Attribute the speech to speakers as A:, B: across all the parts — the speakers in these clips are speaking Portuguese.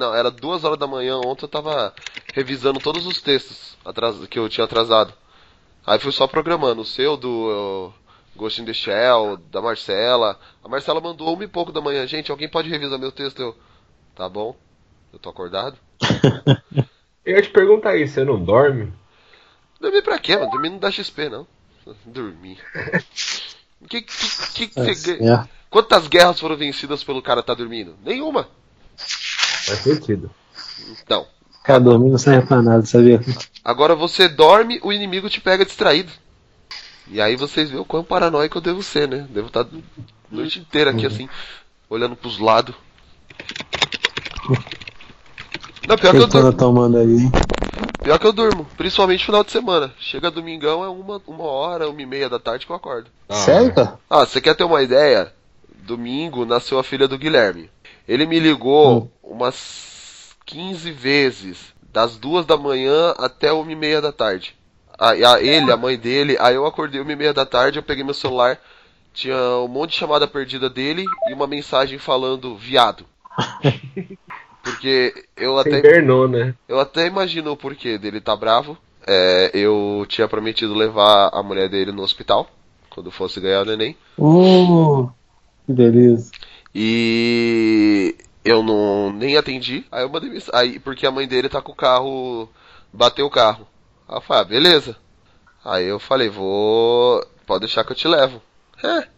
A: Não, era duas horas da manhã. Ontem eu tava revisando todos os textos atras- que eu tinha atrasado. Aí fui só programando. O seu, do uh, Ghost in the Shell, da Marcela. A Marcela mandou uma e pouco da manhã. Gente, alguém pode revisar meu texto? Eu, tá bom. Eu tô acordado.
B: Eu ia te perguntar aí, você não dorme?
A: Dormir pra quê, mano? Dormir não dá XP, não. Dormir. Que, que, que, que
C: Tá
A: você ganha?
C: certo.
A: Quantas guerras foram vencidas pelo cara tá dormindo? Nenhuma.
B: Faz sentido.
A: Então.
C: Ficar dormindo não serve pra nada, sabia?
A: Agora você dorme, o inimigo te pega distraído. E aí vocês veem o quão paranoico eu devo ser, né? Devo estar a noite inteira aqui assim, olhando pros lados. Não, pior que eu
C: O que eu
A: durmo.
C: tomando aí?
A: Pior que eu durmo, principalmente no final de semana. Chega domingão, é uma, uma hora, uma e meia da tarde que eu acordo.
C: Sério, cara?
A: Ah, você quer ter uma ideia? Domingo nasceu a filha do Guilherme. Ele me ligou umas 15 vezes, das duas da manhã até uma e meia da tarde. Aí a, ele, a mãe dele, aí eu acordei uma e meia da tarde, eu peguei meu celular, tinha um monte de chamada perdida dele e uma mensagem falando viado. Porque eu até.
B: invernou, né?
A: Eu até imagino o porquê dele tá bravo. É, eu tinha prometido levar a mulher dele no hospital quando fosse ganhar o neném.
C: Uh, que beleza.
A: E eu não nem atendi. Aí eu mandei mensagem. Aí, porque a mãe dele tá com o carro. Bateu o carro. Aí eu falei, ah, beleza. Aí eu falei, vou. Pode deixar que eu te levo. É.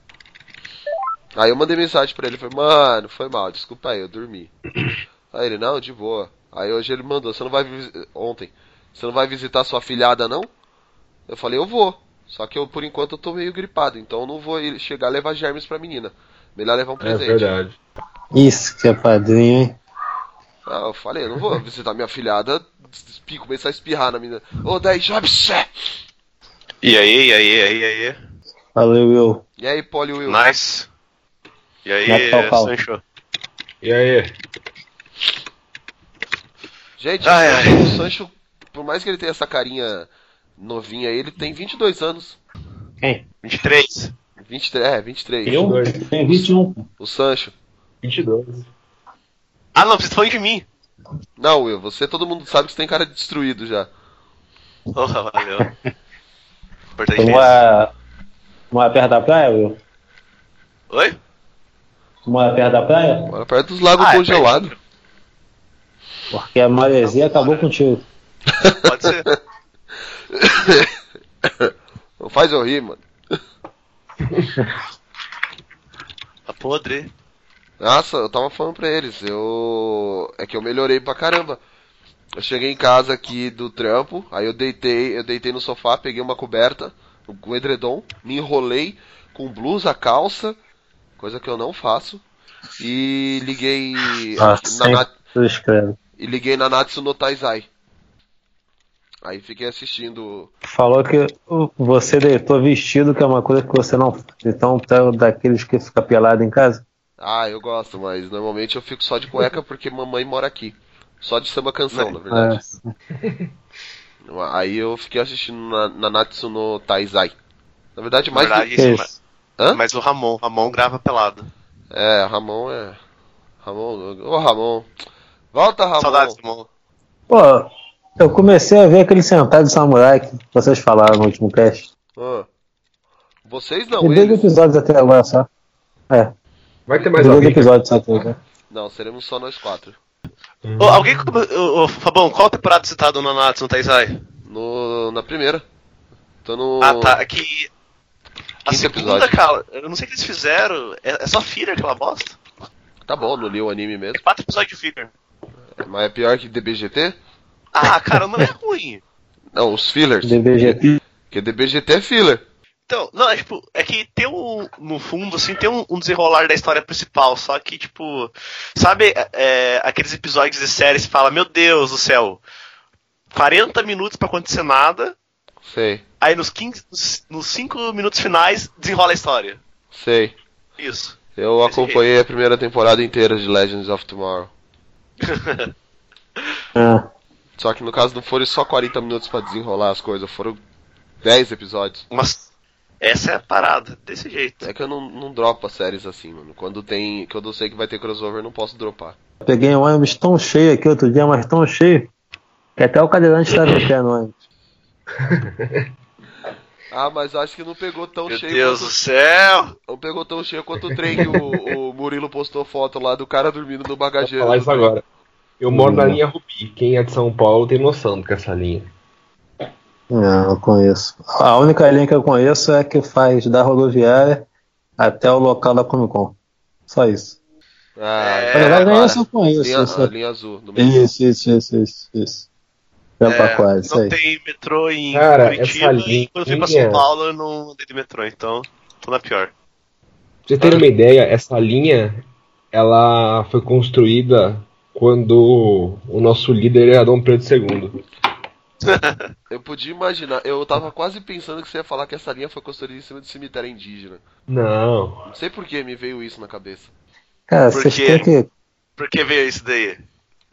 A: Aí eu mandei mensagem pra ele, falei, mano, foi mal, desculpa aí, eu dormi. Aí ele, não, de boa. Aí hoje ele mandou, você não vai ontem, você não vai visitar sua filhada não? Eu falei, eu vou. Só que eu por enquanto eu tô meio gripado, então eu não vou chegar a levar germes pra menina. Melhor levar um
B: É
A: presente.
B: verdade.
C: Isso que é padrinho, hein?
A: Ah, eu falei, eu não vou visitar minha filhada, começar a espirrar na menina. Ô, 10 jobs!
D: E aí, e aí, e aí, e aí?
C: Valeu, Will.
A: E aí, Poli Will?
D: Nice. E aí,
C: Neto Falcão.
D: Sancho?
B: E aí?
A: Gente,
D: Ai,
A: o,
D: ai.
A: Sancho, o Sancho, por mais que ele tenha essa carinha novinha aí, ele tem 22 anos.
C: Quem?
D: 23.
A: 23, é, 23.
E: Eu?
B: 22.
E: Tenho 21.
A: O Sancho.
B: 22.
D: Ah, não, vocês estão falando de mim.
A: Não, Will, você todo mundo sabe que você tem cara de destruído já.
D: Porra, valeu. Importante
C: Tu
D: isso.
C: mora, mora perto da praia, Will?
D: Oi?
C: Tu mora perto da praia?
A: Mora perto dos lagos
D: Ah, é
A: congelados.
D: pertinho.
C: Porque a maresia acabou contigo.
D: Pode ser.
A: Não faz eu rir, mano.
D: Tá podre.
A: Nossa, eu tava falando pra eles, eu. É que eu melhorei pra caramba. Eu cheguei em casa aqui do trampo, aí eu deitei, eu deitei no sofá, peguei uma coberta, um edredom, me enrolei com blusa, calça, coisa que eu não faço, e liguei
C: Ah,
A: na,
C: escreve.
A: e liguei na Natsu no Taizai. Aí fiquei assistindo.
C: Falou que você deitou vestido, que é uma coisa que você não. Então, é daqueles que fica pelado em casa?
A: Ah, eu gosto, mas normalmente eu fico só de cueca porque mamãe mora aqui. Só de samba canção, na verdade.
C: É.
A: Aí eu fiquei assistindo na, na Natsu no Taizai. Na verdade,
D: Na
A: mais do-
D: verdade,
C: Que
D: isso,
C: isso?
A: Hã?
D: mas o Ramon, Ramon grava pelado.
A: É, Ramon é. Ramon. Ô Ramon. Volta, Ramon.
D: Saudades, Ramon.
C: Pô, eu comecei a ver aquele sentado de samurai que vocês falaram no último cast.
A: Ah. Vocês não,
C: e dois episódios até agora só. É,
B: Vai ter mais
C: dois
B: alguém?
C: episódios só até agora.
A: Não, seremos só nós quatro.
D: Ô, alguém. Ô, ô, Fabão, qual temporada você tá do Nanatsu no Taizai?
A: No, na primeira. Tô no.
D: Ah, tá. É que. A segunda,
A: episódio.
D: cara, eu não sei o que eles fizeram. É, é só filler aquela bosta.
A: Tá bom, não li o anime
D: É
A: mesmo.
D: quatro episódios de filler.
A: Mas é pior que DBGT?
D: Ah, cara, não é ruim.
A: Não, os fillers.
C: DBG.
A: Porque DBGT é filler.
D: Então, não, é tipo, é que tem um, no fundo, assim, tem um, um desenrolar da história principal, só que, tipo, sabe, é, aqueles episódios de série que fala, meu Deus do céu, 40 minutos pra acontecer nada,
A: Sei,
D: aí nos 15, nos- nos 5 minutos finais, desenrola a história.
A: sei.
D: Isso.
A: Eu
D: Esse
A: acompanhei a primeira temporada inteira de Legends of Tomorrow.
C: Ah,
A: Só que no caso não foram só 40 minutos pra desenrolar as coisas, foram 10 episódios.
D: Mas, Essa é a parada, desse jeito.
A: É que eu não, não dropo as séries assim, mano. Quando tem. Quando eu sei que vai ter crossover, eu não posso dropar.
C: Peguei um ônibus tão cheio aqui outro dia, mas tão cheio, que até o cadeirante estava em pé no ônibus.
A: Ah, mas acho que não pegou tão
D: Meu
A: cheio.
D: Deus
A: quanto-
D: do céu!
A: Não pegou tão cheio quanto o trem que o, o Murilo postou foto lá do cara dormindo no
B: Vou
A: bagageiro.
B: falar
A: do
B: isso agora. Eu moro na
C: Hum.
B: linha Rubi. Quem é de São Paulo tem noção do que é essa linha.
C: Não, não conheço. A única linha que eu conheço é a que faz da rodoviária até o local da Comic Con. Só isso.
A: Ah,
D: É,
C: Na verdade, nem
A: agora.
C: essa eu conheço.
A: linha,
C: isso.
A: a linha azul. do meio.
C: Isso, isso, isso, isso, isso. Jampaquara, isso
D: não
C: aí.
D: tem metrô em
B: Cara,
D: Curitiba
B: essa
D: e quando eu fui pra
B: linha-
D: São Paulo eu não andei de metrô, então tô na pior.
B: Pra você ter uma ideia, essa linha ela foi construída quando o nosso líder era Dom Pedro II.
A: Eu podia imaginar, eu tava quase pensando que você ia falar que essa linha foi construída em cima do cemitério indígena.
B: Não.
A: Não sei por que me veio isso na cabeça.
C: Cara,
D: Por
C: vocês têm que.
D: Por que veio isso daí?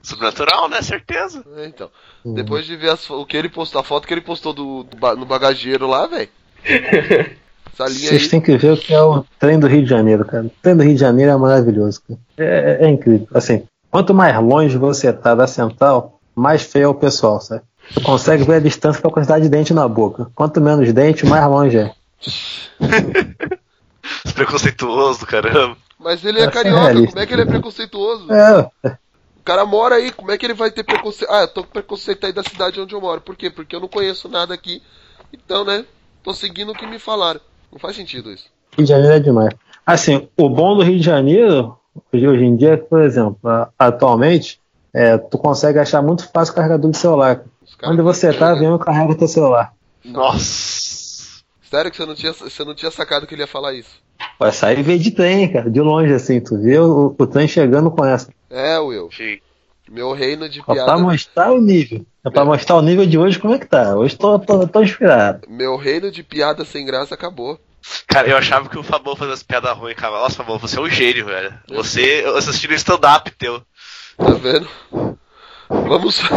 D: Sobrenatural, né? Certeza.
A: É, então.
C: Uhum.
A: Depois de ver as o que ele postou, a foto que ele postou do, do no bagageiro lá, velho.
C: Vocês
A: aí.
C: têm que ver o que é o trem do Rio de Janeiro, cara. O trem do Rio de Janeiro é maravilhoso, cara. É, é- é incrível. Assim, quanto mais longe você tá da central, mais feio é o pessoal, sabe? Você consegue ver a distância pela quantidade de dente na boca. Quanto menos dente, mais longe é.
D: Preconceituoso do caramba.
A: Mas ele é
C: é
A: carioca,
C: realista.
A: como é que ele é preconceituoso?
C: É,
A: O cara mora aí, como é que ele vai ter preconceito? Ah, eu tô com preconceito aí da cidade onde eu moro. Por quê? Porque eu não conheço nada aqui. Então, né? Tô seguindo o que me falaram. Não faz sentido isso.
C: Rio de Janeiro é demais. Assim, o bom do Rio de Janeiro, hoje, hoje em dia, é por exemplo, atualmente, é, tu consegue achar muito fácil carregador de celular. Onde você tá, vem e carrega teu celular.
D: Nossa.
A: Sério que você não, tinha, você não tinha sacado que ele ia falar isso?
C: Vai sair e ver de trem, cara, de longe, assim, tu vê o, o trem chegando com essa.
A: É, Will.
D: Sim.
A: Meu reino de piada.
C: pra mostrar o nível. É pra mostrar o nível de hoje como é que tá. Hoje tô, tô, tô inspirado.
A: Meu reino de piada sem graça acabou.
D: Cara, eu achava que o Fabão fazia as piadas ruins, cara. Nossa, Fabão, você é um gênio, velho. Você, eu assisti no stand-up teu.
A: Tá vendo? Vamos.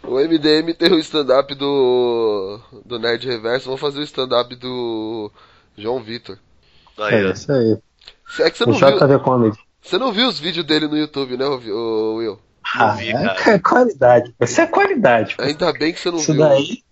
A: O MDM tem o stand-up do. do Nerd Reverso. Vamos fazer o stand-up do. João Vitor.
D: Aí,
C: É isso aí.
A: É que você
C: O
A: não viu.
C: Comedy.
A: Você não viu os vídeos dele no YouTube, né, Will?
C: Ah,
D: vi,
C: é
D: cara.
C: qualidade. Isso é qualidade. pô.
A: Ainda bem que você não
C: Isso
A: viu.
C: daí,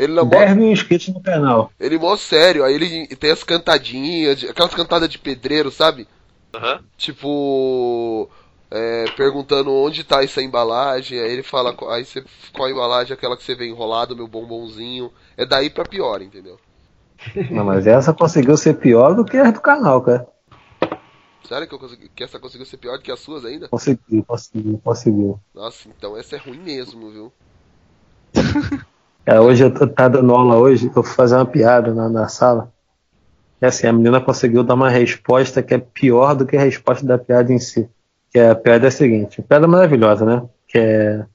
A: Ele não
C: 10 mil inscritos no canal.
A: Ele mó sério, aí ele tem as cantadinhas, de- aquelas cantadas de pedreiro, sabe?
D: Aham.
A: Tipo, é, perguntando onde tá essa embalagem, aí ele fala, aí você, qual a embalagem, aquela que você vê enrolado, meu bombonzinho. É daí pra pior, entendeu?
C: Não, mas essa conseguiu ser pior do que a do canal, cara.
A: Sério que, eu consegui, que essa conseguiu ser pior do que as suas ainda?
C: Conseguiu, conseguiu, conseguiu.
A: Nossa, então essa é ruim mesmo, viu?
C: É, hoje eu tô tá dando aula hoje, eu fui fazer uma piada na, na sala. E assim, a menina conseguiu dar uma resposta que é pior do que a resposta da piada em si. Que é, a piada é a seguinte, piada maravilhosa, né? Que é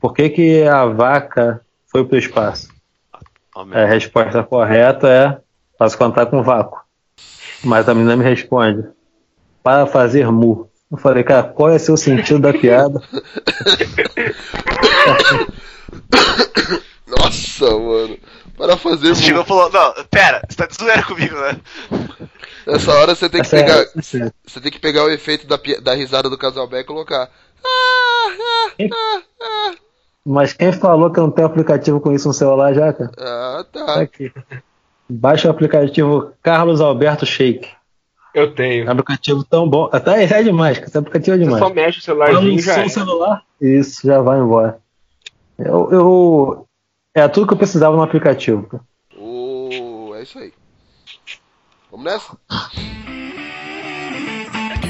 C: por que, que a vaca foi pro espaço?
D: Ó, meu.
C: A resposta correta é para se contar com vácuo. Mas a menina me responde para fazer mu. Eu falei, cara, qual é o seu sentido da piada?
A: Nossa, mano. Para fazer.
D: Você chegou e falou, não, pera, você tá de zoeira comigo, né?
A: Nessa hora você tem que
C: é-
A: pegar.
C: é-
A: Você tem que pegar o efeito da, da risada do casal Beck e colocar. Ah, ah, ah, ah.
C: Mas quem falou que não tem aplicativo com isso no celular já, cara?
A: Ah,
C: Tá
A: tá.
C: aqui. Baixa o aplicativo Carlos Alberto Shake.
B: Eu
C: É um
B: tenho.
C: aplicativo tão bom. Até é demais, cara. Esse aplicativo é
B: Você
C: demais.
B: só mexe o celularzinho e já é.
C: celular. Isso, já vai embora. Eu, eu- É tudo que eu precisava no aplicativo.
A: O... É isso aí. Vamos nessa?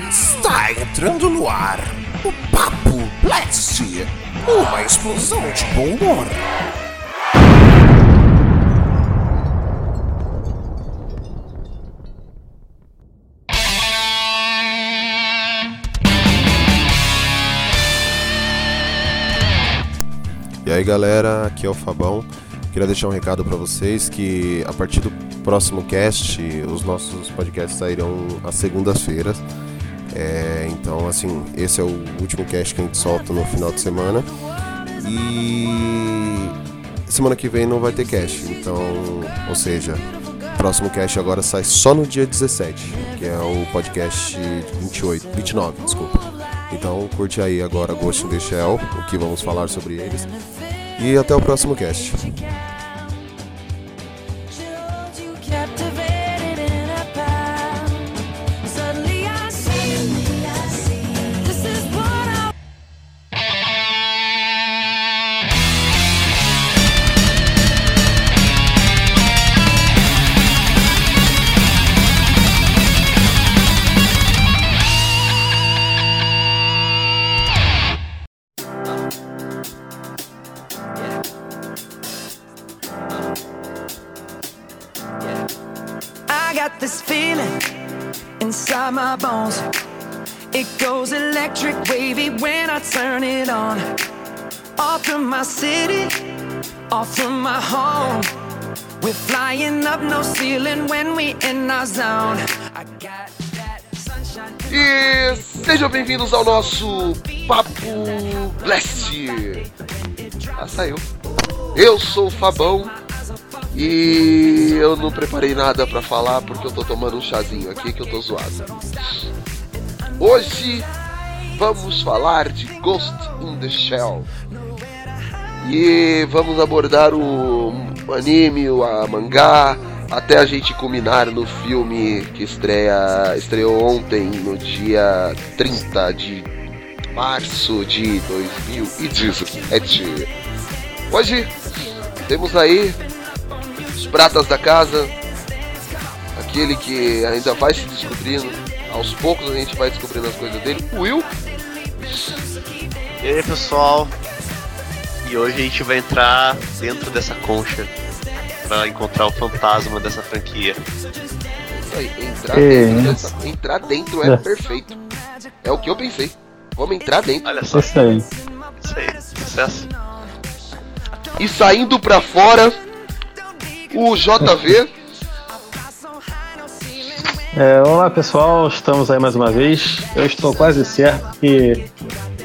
E: Está entrando no ar o Papo Blast, uma explosão de bom humor.
F: Aí galera, aqui é o Fabão. Queria deixar um recado para vocês que a partir do próximo cast, os nossos podcasts sairão às segundas-feiras. É, então, assim, esse é o último cast que a gente solta no final de semana. E semana que vem não vai ter cast. Então, ou seja, próximo cast agora sai só no dia 17, que é o podcast 28, 29, desculpa. Então curte aí agora Ghost in the Shell, o que vamos falar sobre eles. E até o próximo cast.
G: Electric wavy when I turn it on. Off from my city, off from my home. We're flying up no ceiling when we in our zone. I got that sunshine.
A: E sejam bem-vindos ao nosso Papo Blast. Ah, saiu. Eu sou o Fabão e eu não preparei nada pra falar porque eu tô tomando um chazinho aqui que eu tô zoado. Hoje vamos falar de Ghost in the Shell. E vamos abordar o anime, a mangá, até a gente culminar no filme que estreia, estreou ontem, no dia 30 de março de 2017. Hoje temos aí os pratas da casa, aquele que ainda vai se descobrindo, aos poucos a gente vai descobrindo as coisas dele, o Will.
D: E aí, pessoal? E hoje a gente vai entrar dentro dessa concha pra encontrar o fantasma dessa franquia.
A: Isso aí, entrar
C: É.
A: dentro, dessa- entrar dentro é perfeito. É o que eu pensei. Vamos entrar dentro.
D: Olha só,
C: Isso aí.
D: isso aí, sucesso.
A: E saindo pra fora, o JV.
C: É, olá pessoal, estamos aí mais uma vez. Eu estou quase certo que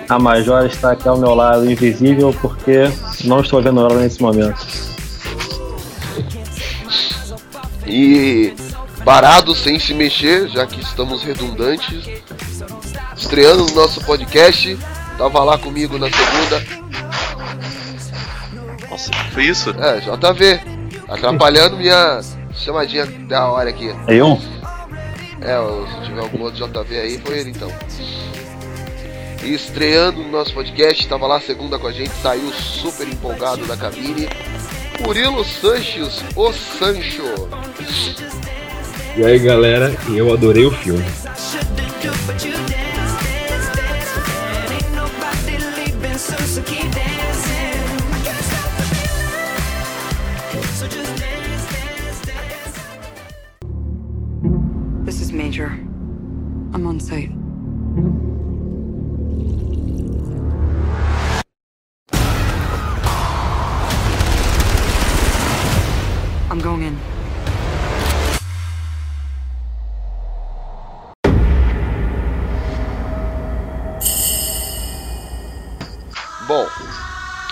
C: a Major está aqui ao meu lado invisível porque não estou vendo ela nesse momento.
A: E parado sem se mexer, já que estamos redundantes. Estreando no nosso podcast. Tava lá comigo na segunda.
D: Nossa, foi isso?
A: É, JV. Atrapalhando minha chamadinha da hora aqui.
C: É eu?
A: É, se tiver algum outro JV aí, foi ele então. E estreando no nosso podcast, tava lá segunda com a gente, saiu super empolgado da cabine. Murilo Sanches, o Sancho.
B: E aí galera, eu adorei o filme.
H: Is Major. I'm on site. I'm going in.
A: Bom,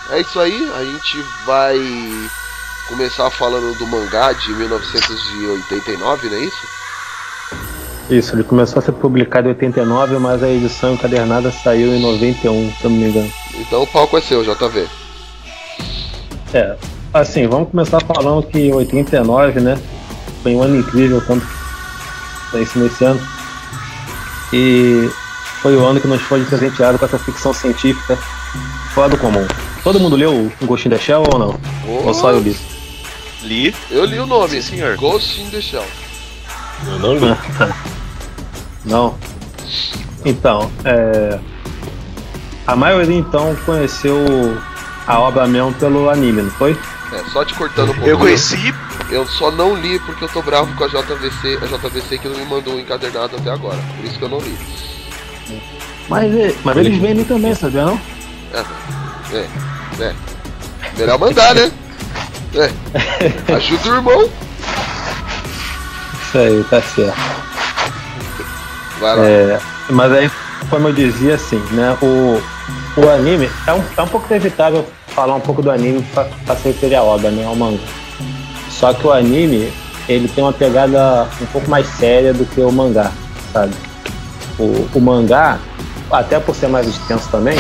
A: é isso aí. A gente vai começar falando do mangá de 1989, não é isso?
C: Isso, ele começou a ser publicado em 89, mas a edição encadernada saiu em 91, se eu não me engano.
A: Então o palco é seu, JV.
C: É, assim, vamos começar falando que 89, né? Foi um ano incrível, tanto que isso nesse ano. E foi o ano que nos foi presenteado com essa ficção científica fora do comum. Todo mundo leu o Ghost in the Shell ou não? Ou só eu li?
D: Li.
A: Eu li o nome,
D: Sim, senhor.
A: Ghost in the Shell.
B: Eu não li.
C: Não. Então, é... a maioria então conheceu a obra mesmo pelo anime, não foi?
A: É, só te cortando um pouco.
D: Eu conheci.
A: Eu só não li porque eu tô bravo com a JVC, a JVC que não me mandou um encadernado até agora. Por isso que eu não li.
C: Mas, é- mas eles vendem também, sabia não?
A: É, é, é. Melhor mandar, né? É. Ajuda o irmão.
C: Isso aí, tá certo.
A: Vai lá.
C: É, mas aí, como eu dizia, assim, né? O, o anime é um, é um pouco inevitável falar um pouco do anime pra, pra se referir à obra, né? Ao manga. Só que o anime, ele tem uma pegada um pouco mais séria do que o mangá, sabe? O, o mangá, até por ser mais extenso também,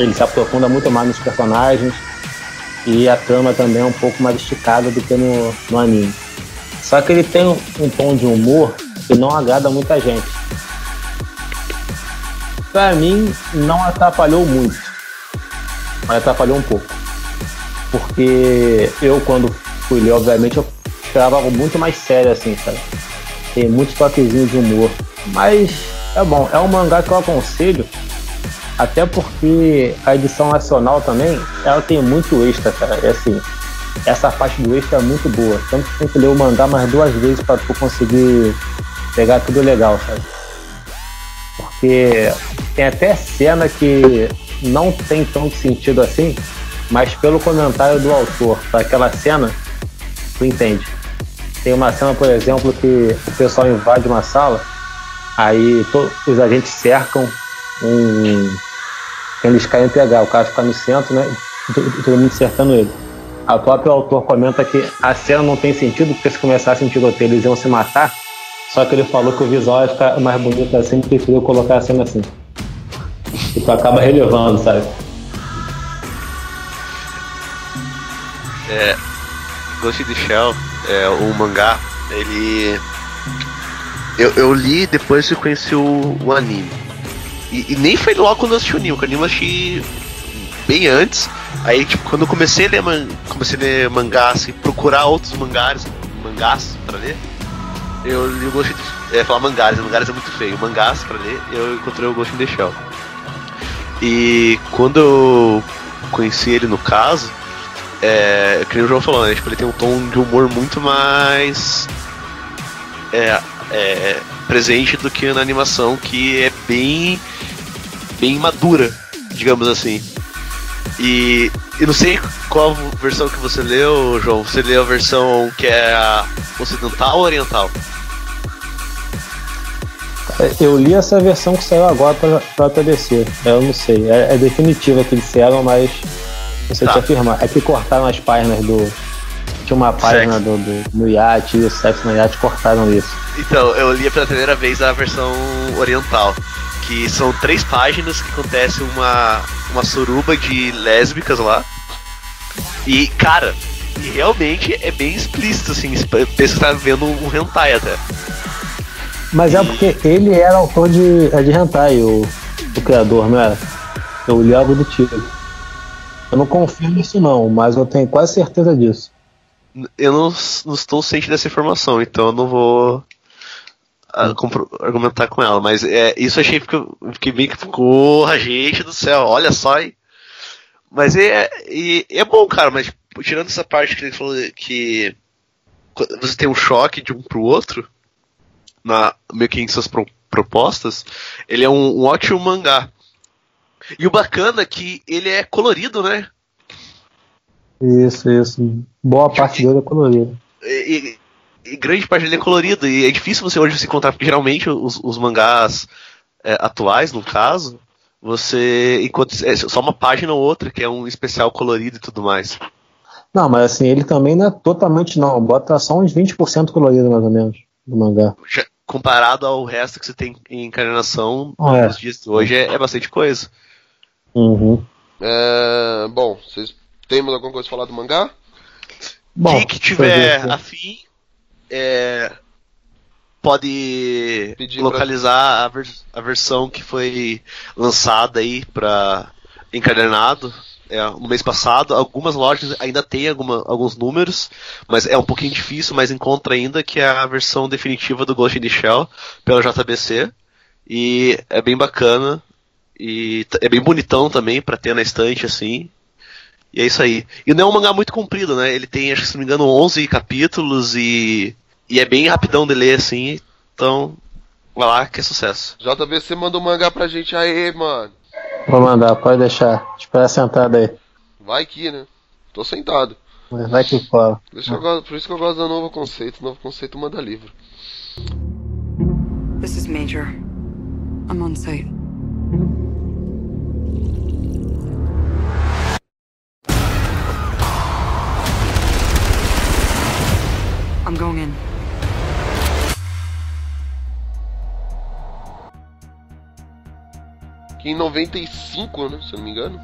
C: ele se aprofunda muito mais nos personagens e a trama também é um pouco mais esticada do que no, no anime. Só que ele tem um, tom de humor que não agrada muita gente. Pra mim, não atrapalhou muito, mas atrapalhou um pouco. Porque eu, quando fui ler, obviamente, eu esperava algo muito mais sério, assim, sabe? Tem muitos toquezinhos de humor. Mas é bom, é um mangá que eu aconselho, até porque a edição nacional também, ela tem muito extra, cara. É assim, essa parte do extra é muito boa. Tanto que tem que ler o mangá mais duas vezes para tu conseguir pegar tudo legal, sabe? Porque tem até cena que não tem tanto sentido assim, mas pelo comentário do autor para aquela cena, tu entende. Tem uma cena, por exemplo, que o pessoal invade uma sala, aí to- os agentes cercam um. Eles caem pegar, o cara fica no centro, né? to- Todo mundo cercando ele. A próprio autor comenta que a cena não tem sentido, porque se começasse um tiroteio eles iam se matar. Só que ele falou que o visual ia ficar mais bonito assim, preferiu colocar a cena assim. E tu acaba relevando, sabe?
D: É, Ghost in the Shell, é, o mangá, ele. Eu, eu li depois que conheci o, o anime. E, e nem foi logo quando eu assisti o anime, o anime eu assisti bem antes. Aí, tipo, quando eu comecei a ler, man, comecei a ler mangá, assim, procurar outros mangás, mangás pra ler, eu li o Ghost é, falar mangás, mangás é muito feio, mangás pra ler, eu encontrei o Ghost in the Shell. E quando eu conheci ele no caso, é, que nem o João falou, né? Tipo, ele tem um tom de humor muito mais é, é, presente do que na animação, que é bem bem madura, digamos assim. E eu não sei qual versão que você leu, João. Você leu a versão que é a ocidental ou oriental?
C: Eu li essa versão que saiu agora pra, pra TDC. Eu não sei. É, é definitiva que disseram, mas não sei
D: Tá.
C: te afirmar. É que cortaram as páginas do. Tinha uma página do, do, no iate e o sexo no iate cortaram isso.
D: Então, eu li pela primeira vez a versão oriental, que são três páginas que acontece uma, uma suruba de lésbicas lá. E, cara, e realmente é bem explícito, assim, pensa que tá vendo um hentai até.
C: Mas é porque ele era autor de, é de hentai, o, o criador, não era? Eu li algo do tipo. Eu não confirmo isso não, mas eu tenho quase certeza disso.
D: Eu não, não estou ciente dessa informação, então eu não vou compro- argumentar com ela, mas é, isso eu achei que eu fiquei bem que porra, gente do céu, olha só, hein? Mas é, e- é bom, cara, mas tipo, tirando essa parte que ele falou que você tem um choque de um pro outro, na, meio que em suas pro- propostas, ele é um, um ótimo mangá. E o bacana é que ele é colorido, né?
C: Isso, isso. Boa parte dele é colorido.
D: e, e- e grande parte dele é colorido e é difícil você hoje se encontrar porque geralmente os, os mangás é, atuais no caso você encontra é só uma página ou outra que é um especial colorido e tudo mais
C: Não, mas assim, ele também não é totalmente não. Bota só uns 20% colorido mais ou menos do mangá.
D: Já- comparado ao resto que você tem em encarnação
C: Ah, é.
D: nos dias de hoje é, é bastante coisa
C: Uhum.
A: É, bom, vocês têm mais alguma coisa pra falar do mangá?
C: Bom,
D: quem que tiver afim é, pode
A: Pedir
D: localizar a, vers- a versão que foi lançada aí para encadernado é, no mês passado. Algumas lojas ainda tem alguma- alguns números, mas é um pouquinho difícil, mas encontra ainda que é a versão definitiva do Ghost in the Shell pela JBC. E é bem bacana. E é bem bonitão também pra ter na estante assim. E é isso aí. E não é um mangá muito comprido, né? Ele tem, acho que se não me engano, 11 capítulos e, e é bem rapidão de ler assim. Então, vai lá que é sucesso.
A: JBC mandou um mangá pra gente aí, mano.
C: Vou mandar, pode deixar. Esperar sentado aí.
A: Vai que, né? Tô sentado.
C: Vai que cola.
A: Por isso que eu gosto, por isso que eu gosto do novo conceito. O novo conceito manda livro.
H: This is Major. I'm on site. I'm going
A: que em 95, né, se eu não me engano,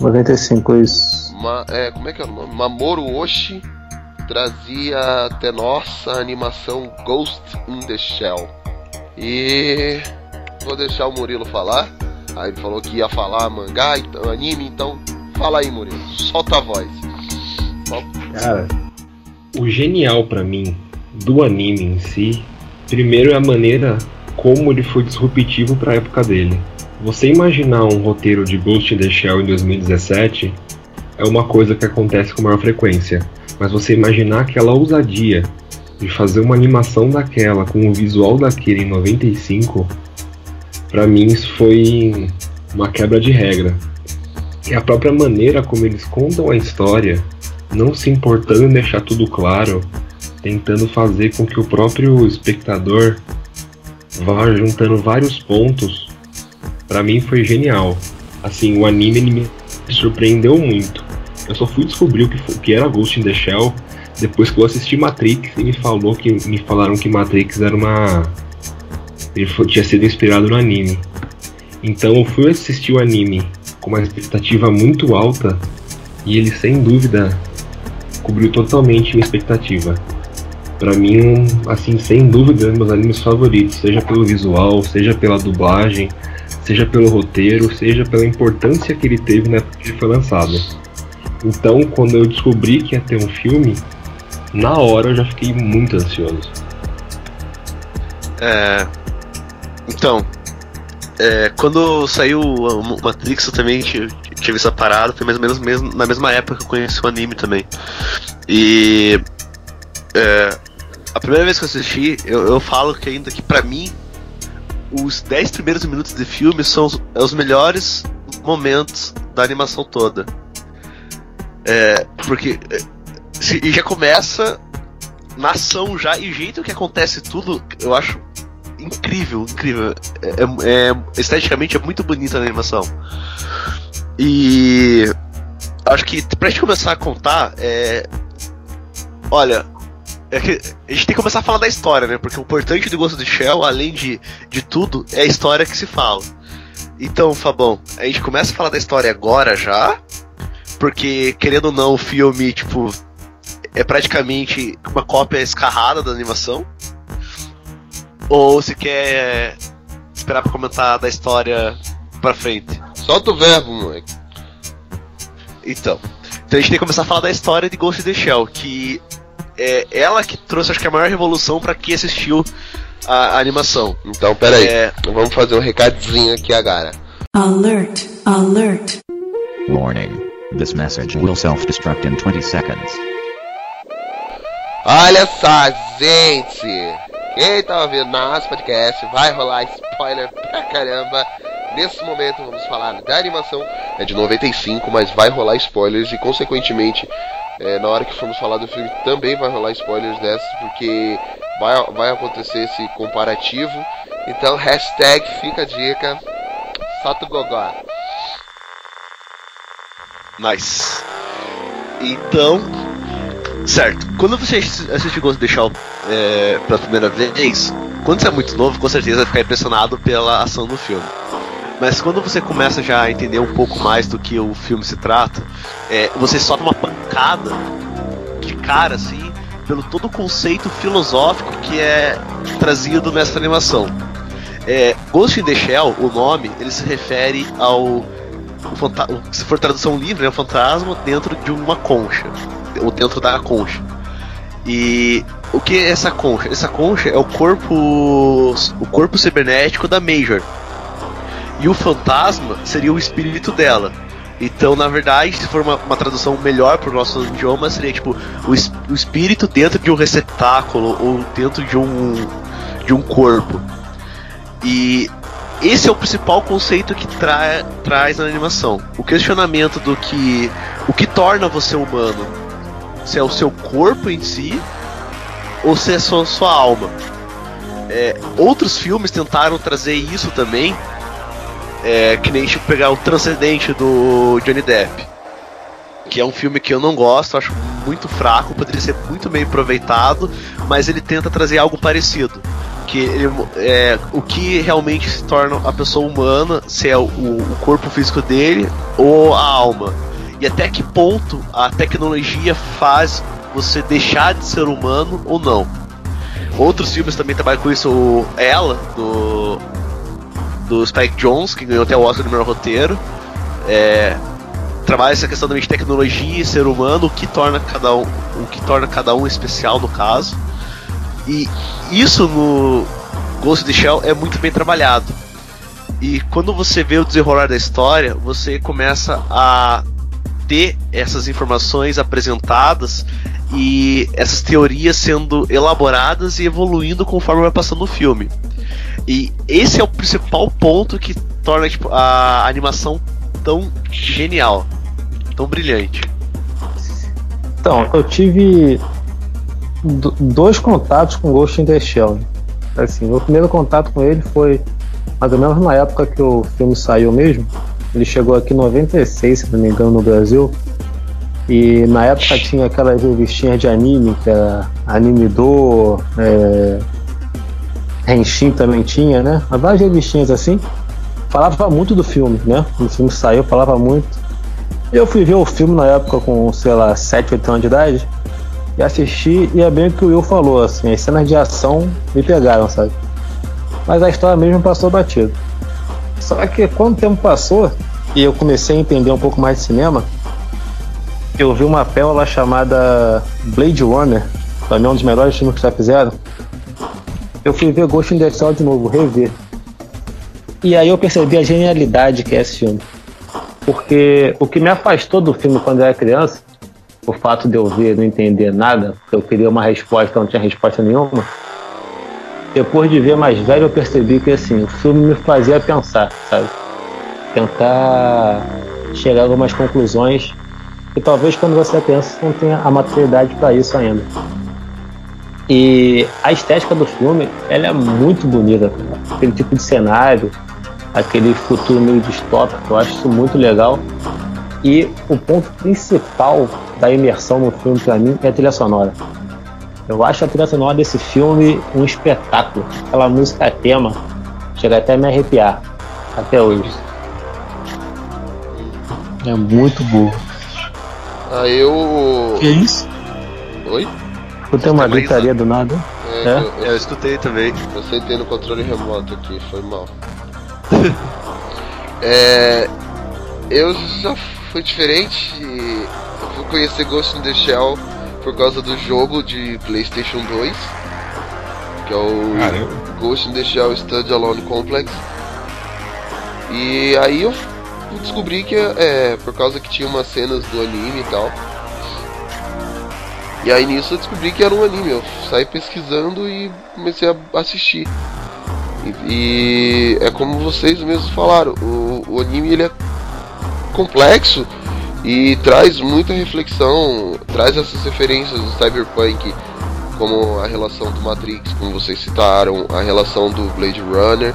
C: 95, isso.
A: Ma- é, como é que é o nome? Mamoru Oshii trazia até nós a animação Ghost in the Shell. E vou deixar o Murilo falar. Aí ele falou que ia falar mangá, então, anime, então fala aí, Murilo. Solta a voz.
B: Cara, o genial pra mim do anime em si, primeiro é a maneira como ele foi disruptivo pra época dele. Você imaginar um roteiro de Ghost in the Shell em 2017 é uma coisa que acontece com maior frequência, mas você imaginar aquela ousadia de fazer uma animação daquela com o visual daquele em 95, pra mim isso foi uma quebra de regra. E a própria maneira como eles contam a história não se importando em deixar tudo claro, tentando fazer com que o próprio espectador vá juntando vários pontos, pra mim foi genial. Assim, o anime me surpreendeu muito. Eu só fui descobrir o que, foi- que era Ghost in the Shell depois que eu assisti Matrix e me falou que me falaram que Matrix era uma ele foi- tinha sido inspirado no anime. Então eu fui assistir o anime com uma expectativa muito alta e ele sem dúvida cobriu totalmente minha expectativa. Pra mim, assim, sem dúvida, meus animes favoritos, seja pelo visual, seja pela dublagem, seja pelo roteiro, seja pela importância que ele teve na época que ele foi lançado. Então, quando eu descobri que ia ter um filme, na hora eu já fiquei muito ansioso.
D: É, então, é, quando saiu o Matrix eu também tive, essa parada, foi mais ou menos mesmo, na mesma época que eu conheci o anime também. E é, a primeira vez que eu assisti, eu, eu falo que ainda que pra mim os 10 primeiros minutos de filme são os, é os melhores momentos da animação toda. É, porque é, se- e já começa na ação já, e o jeito que acontece tudo, eu acho incrível, incrível. É, é- é- esteticamente é muito bonita a animação. E acho que pra gente começar a contar, é. Olha, é que a gente tem que começar a falar da história, né? Porque o importante do Ghost of the Shell, além de, de tudo, é a história que se fala. Então, Fabão, a gente começa a falar da história agora já, porque querendo ou não, o filme, tipo, é praticamente uma cópia escarrada da animação. Ou se quer esperar pra comentar da história pra frente?
A: Solta o verbo, moleque.
D: Então. Então a gente tem que começar a falar da história de Ghost in the Shell, que é ela que trouxe, acho que a maior revolução pra quem assistiu a, a animação.
A: Então, pera aí.
D: É,
A: Vamos fazer um recadinho aqui agora.
I: Alert, alert.
J: Warning. This message will self-destruct in 20 seconds.
A: Olha só, gente! Quem tá ouvindo nosso podcast vai rolar spoiler pra caramba. Nesse momento vamos falar da animação, é de 95, mas vai rolar spoilers e consequentemente é, na hora que formos falar do filme também vai rolar spoilers dessas, porque vai, vai acontecer esse comparativo. Então, hashtag fica a dica, solta o gogó.
D: Nice. Então, certo. Quando você assi- assiste Ghost of the Shell é, pela primeira vez, quando você é muito novo, com certeza vai ficar impressionado pela ação do filme. Mas quando você começa já a entender um pouco mais do que o filme se trata, é, você solta uma pancada de cara, assim, pelo todo o conceito filosófico que é trazido nessa animação. É, Ghost in the Shell, o nome, ele se refere ao se for tradução livre, é um fantasma dentro de uma concha, ou dentro da concha. E o que é essa concha? Essa concha é o corpo o corpo cibernético da Major. E o fantasma seria o espírito dela. Então, na verdade, se for uma, uma tradução melhor para o nosso idioma, seria tipo o, es- o espírito dentro de um receptáculo ou dentro de um de um corpo. E esse é o principal conceito que tra traz na animação. O questionamento do que. O que torna você humano? Se é o seu corpo em si ou se é só sua alma. É, outros filmes tentaram trazer isso também. É, que nem tipo, pegar o transcendente do Johnny Depp. que é um filme que eu não gosto, acho muito fraco, poderia ser muito bem aproveitado, mas ele tenta trazer algo parecido. Que ele, é, o que realmente se torna a pessoa humana, se é o, o corpo físico dele ou a alma. E até que ponto a tecnologia faz você deixar de ser humano ou não. Outros filmes também trabalham com isso, o Ela, do, do Spike Jones, que ganhou até o Oscar do melhor roteiro. É, trabalha essa questão também de tecnologia e ser humano, o que torna cada um, o que torna cada um especial no caso. E isso no Ghost in the Shell é muito bem trabalhado. E quando você vê o desenrolar da história, você começa a ter essas informações apresentadas e essas teorias sendo elaboradas e evoluindo conforme vai passando o filme. E esse é o principal ponto que torna tipo, a animação tão genial, tão brilhante.
C: Então, eu tive do- dois contatos com Ghost in the Shell. Assim, o primeiro contato com ele foi mais ou menos na época que o filme saiu mesmo. Ele chegou aqui em 96, se não me engano, no Brasil. E na época tinha aquelas revistinhas de anime, que era Anime Do, é... Henshin também tinha, né? Várias revistinhas assim. Falava muito do filme, né? O filme saiu, falava muito. Eu fui ver o filme na época com, sei lá, 7, 8 anos de idade. E assisti, e é bem o que o Will falou, assim, as cenas de ação me pegaram, sabe? Mas a história mesmo passou batido. Só que quando o tempo passou, e eu comecei a entender um pouco mais de cinema, eu vi uma pérola chamada Blade Runner, pra mim é um dos melhores filmes que já fizeram. Eu fui ver Ghost in the Shell de novo, rever. E aí eu percebi a genialidade que é esse filme. Porque o que me afastou do filme quando eu era criança, o fato de eu ver não entender nada, porque eu queria uma resposta, não tinha resposta nenhuma. Depois de ver mais velho, eu percebi que assim, o filme me fazia pensar, sabe? Tentar chegar a algumas conclusões que talvez quando você é criança você não tenha a maturidade para isso ainda. E a estética do filme, ela é muito bonita, aquele tipo de cenário, aquele futuro meio distópico, eu acho isso muito legal. E o ponto principal da imersão no filme para mim é a trilha sonora. Eu acho a trilha sonora desse filme um espetáculo. Aquela música tema chega até a me arrepiar até hoje. É muito boa.
A: Ah, eu.
C: Que isso?
A: Oi?
C: Tem uma gritaria do nada?
A: É,
C: É?
A: Eu,
D: Eu escutei também.
A: eu sentei no controle remoto aqui, foi mal. é, eu já fui diferente. Eu fui conhecer Ghost in the Shell por causa do jogo de PlayStation 2, que é o
B: Caramba.
A: Ghost in the Shell Standalone Complex. E aí eu descobri que é por causa que tinha umas cenas do anime e tal. E aí nisso eu descobri que era um anime. Eu saí pesquisando e comecei a assistir. E, e é como vocês mesmos falaram, o, o anime ele é complexo e traz muita reflexão, traz essas referências do cyberpunk, como a relação do Matrix, como vocês citaram, a relação do Blade Runner.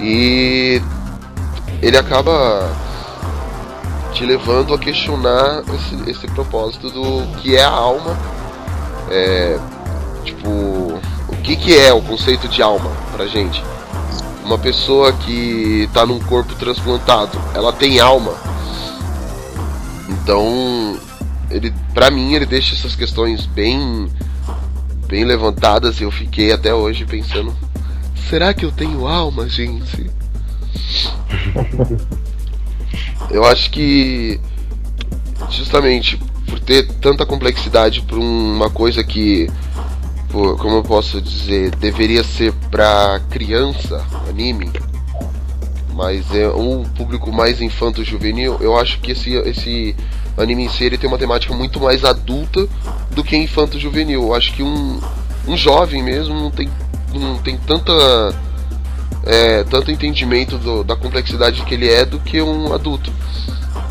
A: E ele acaba te levando a questionar esse, esse propósito do que é a alma. É, tipo, o que, que é o conceito de alma pra gente? Uma pessoa que tá num corpo transplantado, ela tem alma. Então, ele, pra mim, ele deixa essas questões bem, bem levantadas e eu fiquei até hoje pensando: será que eu tenho alma, gente? Eu acho que justamente por ter tanta complexidade para uma coisa que, como eu posso dizer, deveria ser para criança, anime, mas é um público mais infanto-juvenil, eu acho que esse, esse anime em si ele tem uma temática muito mais adulta do que infanto-juvenil. Eu acho que um, um jovem mesmo não tem, não tem tanta é, tanto entendimento do- da complexidade que ele é do que um adulto.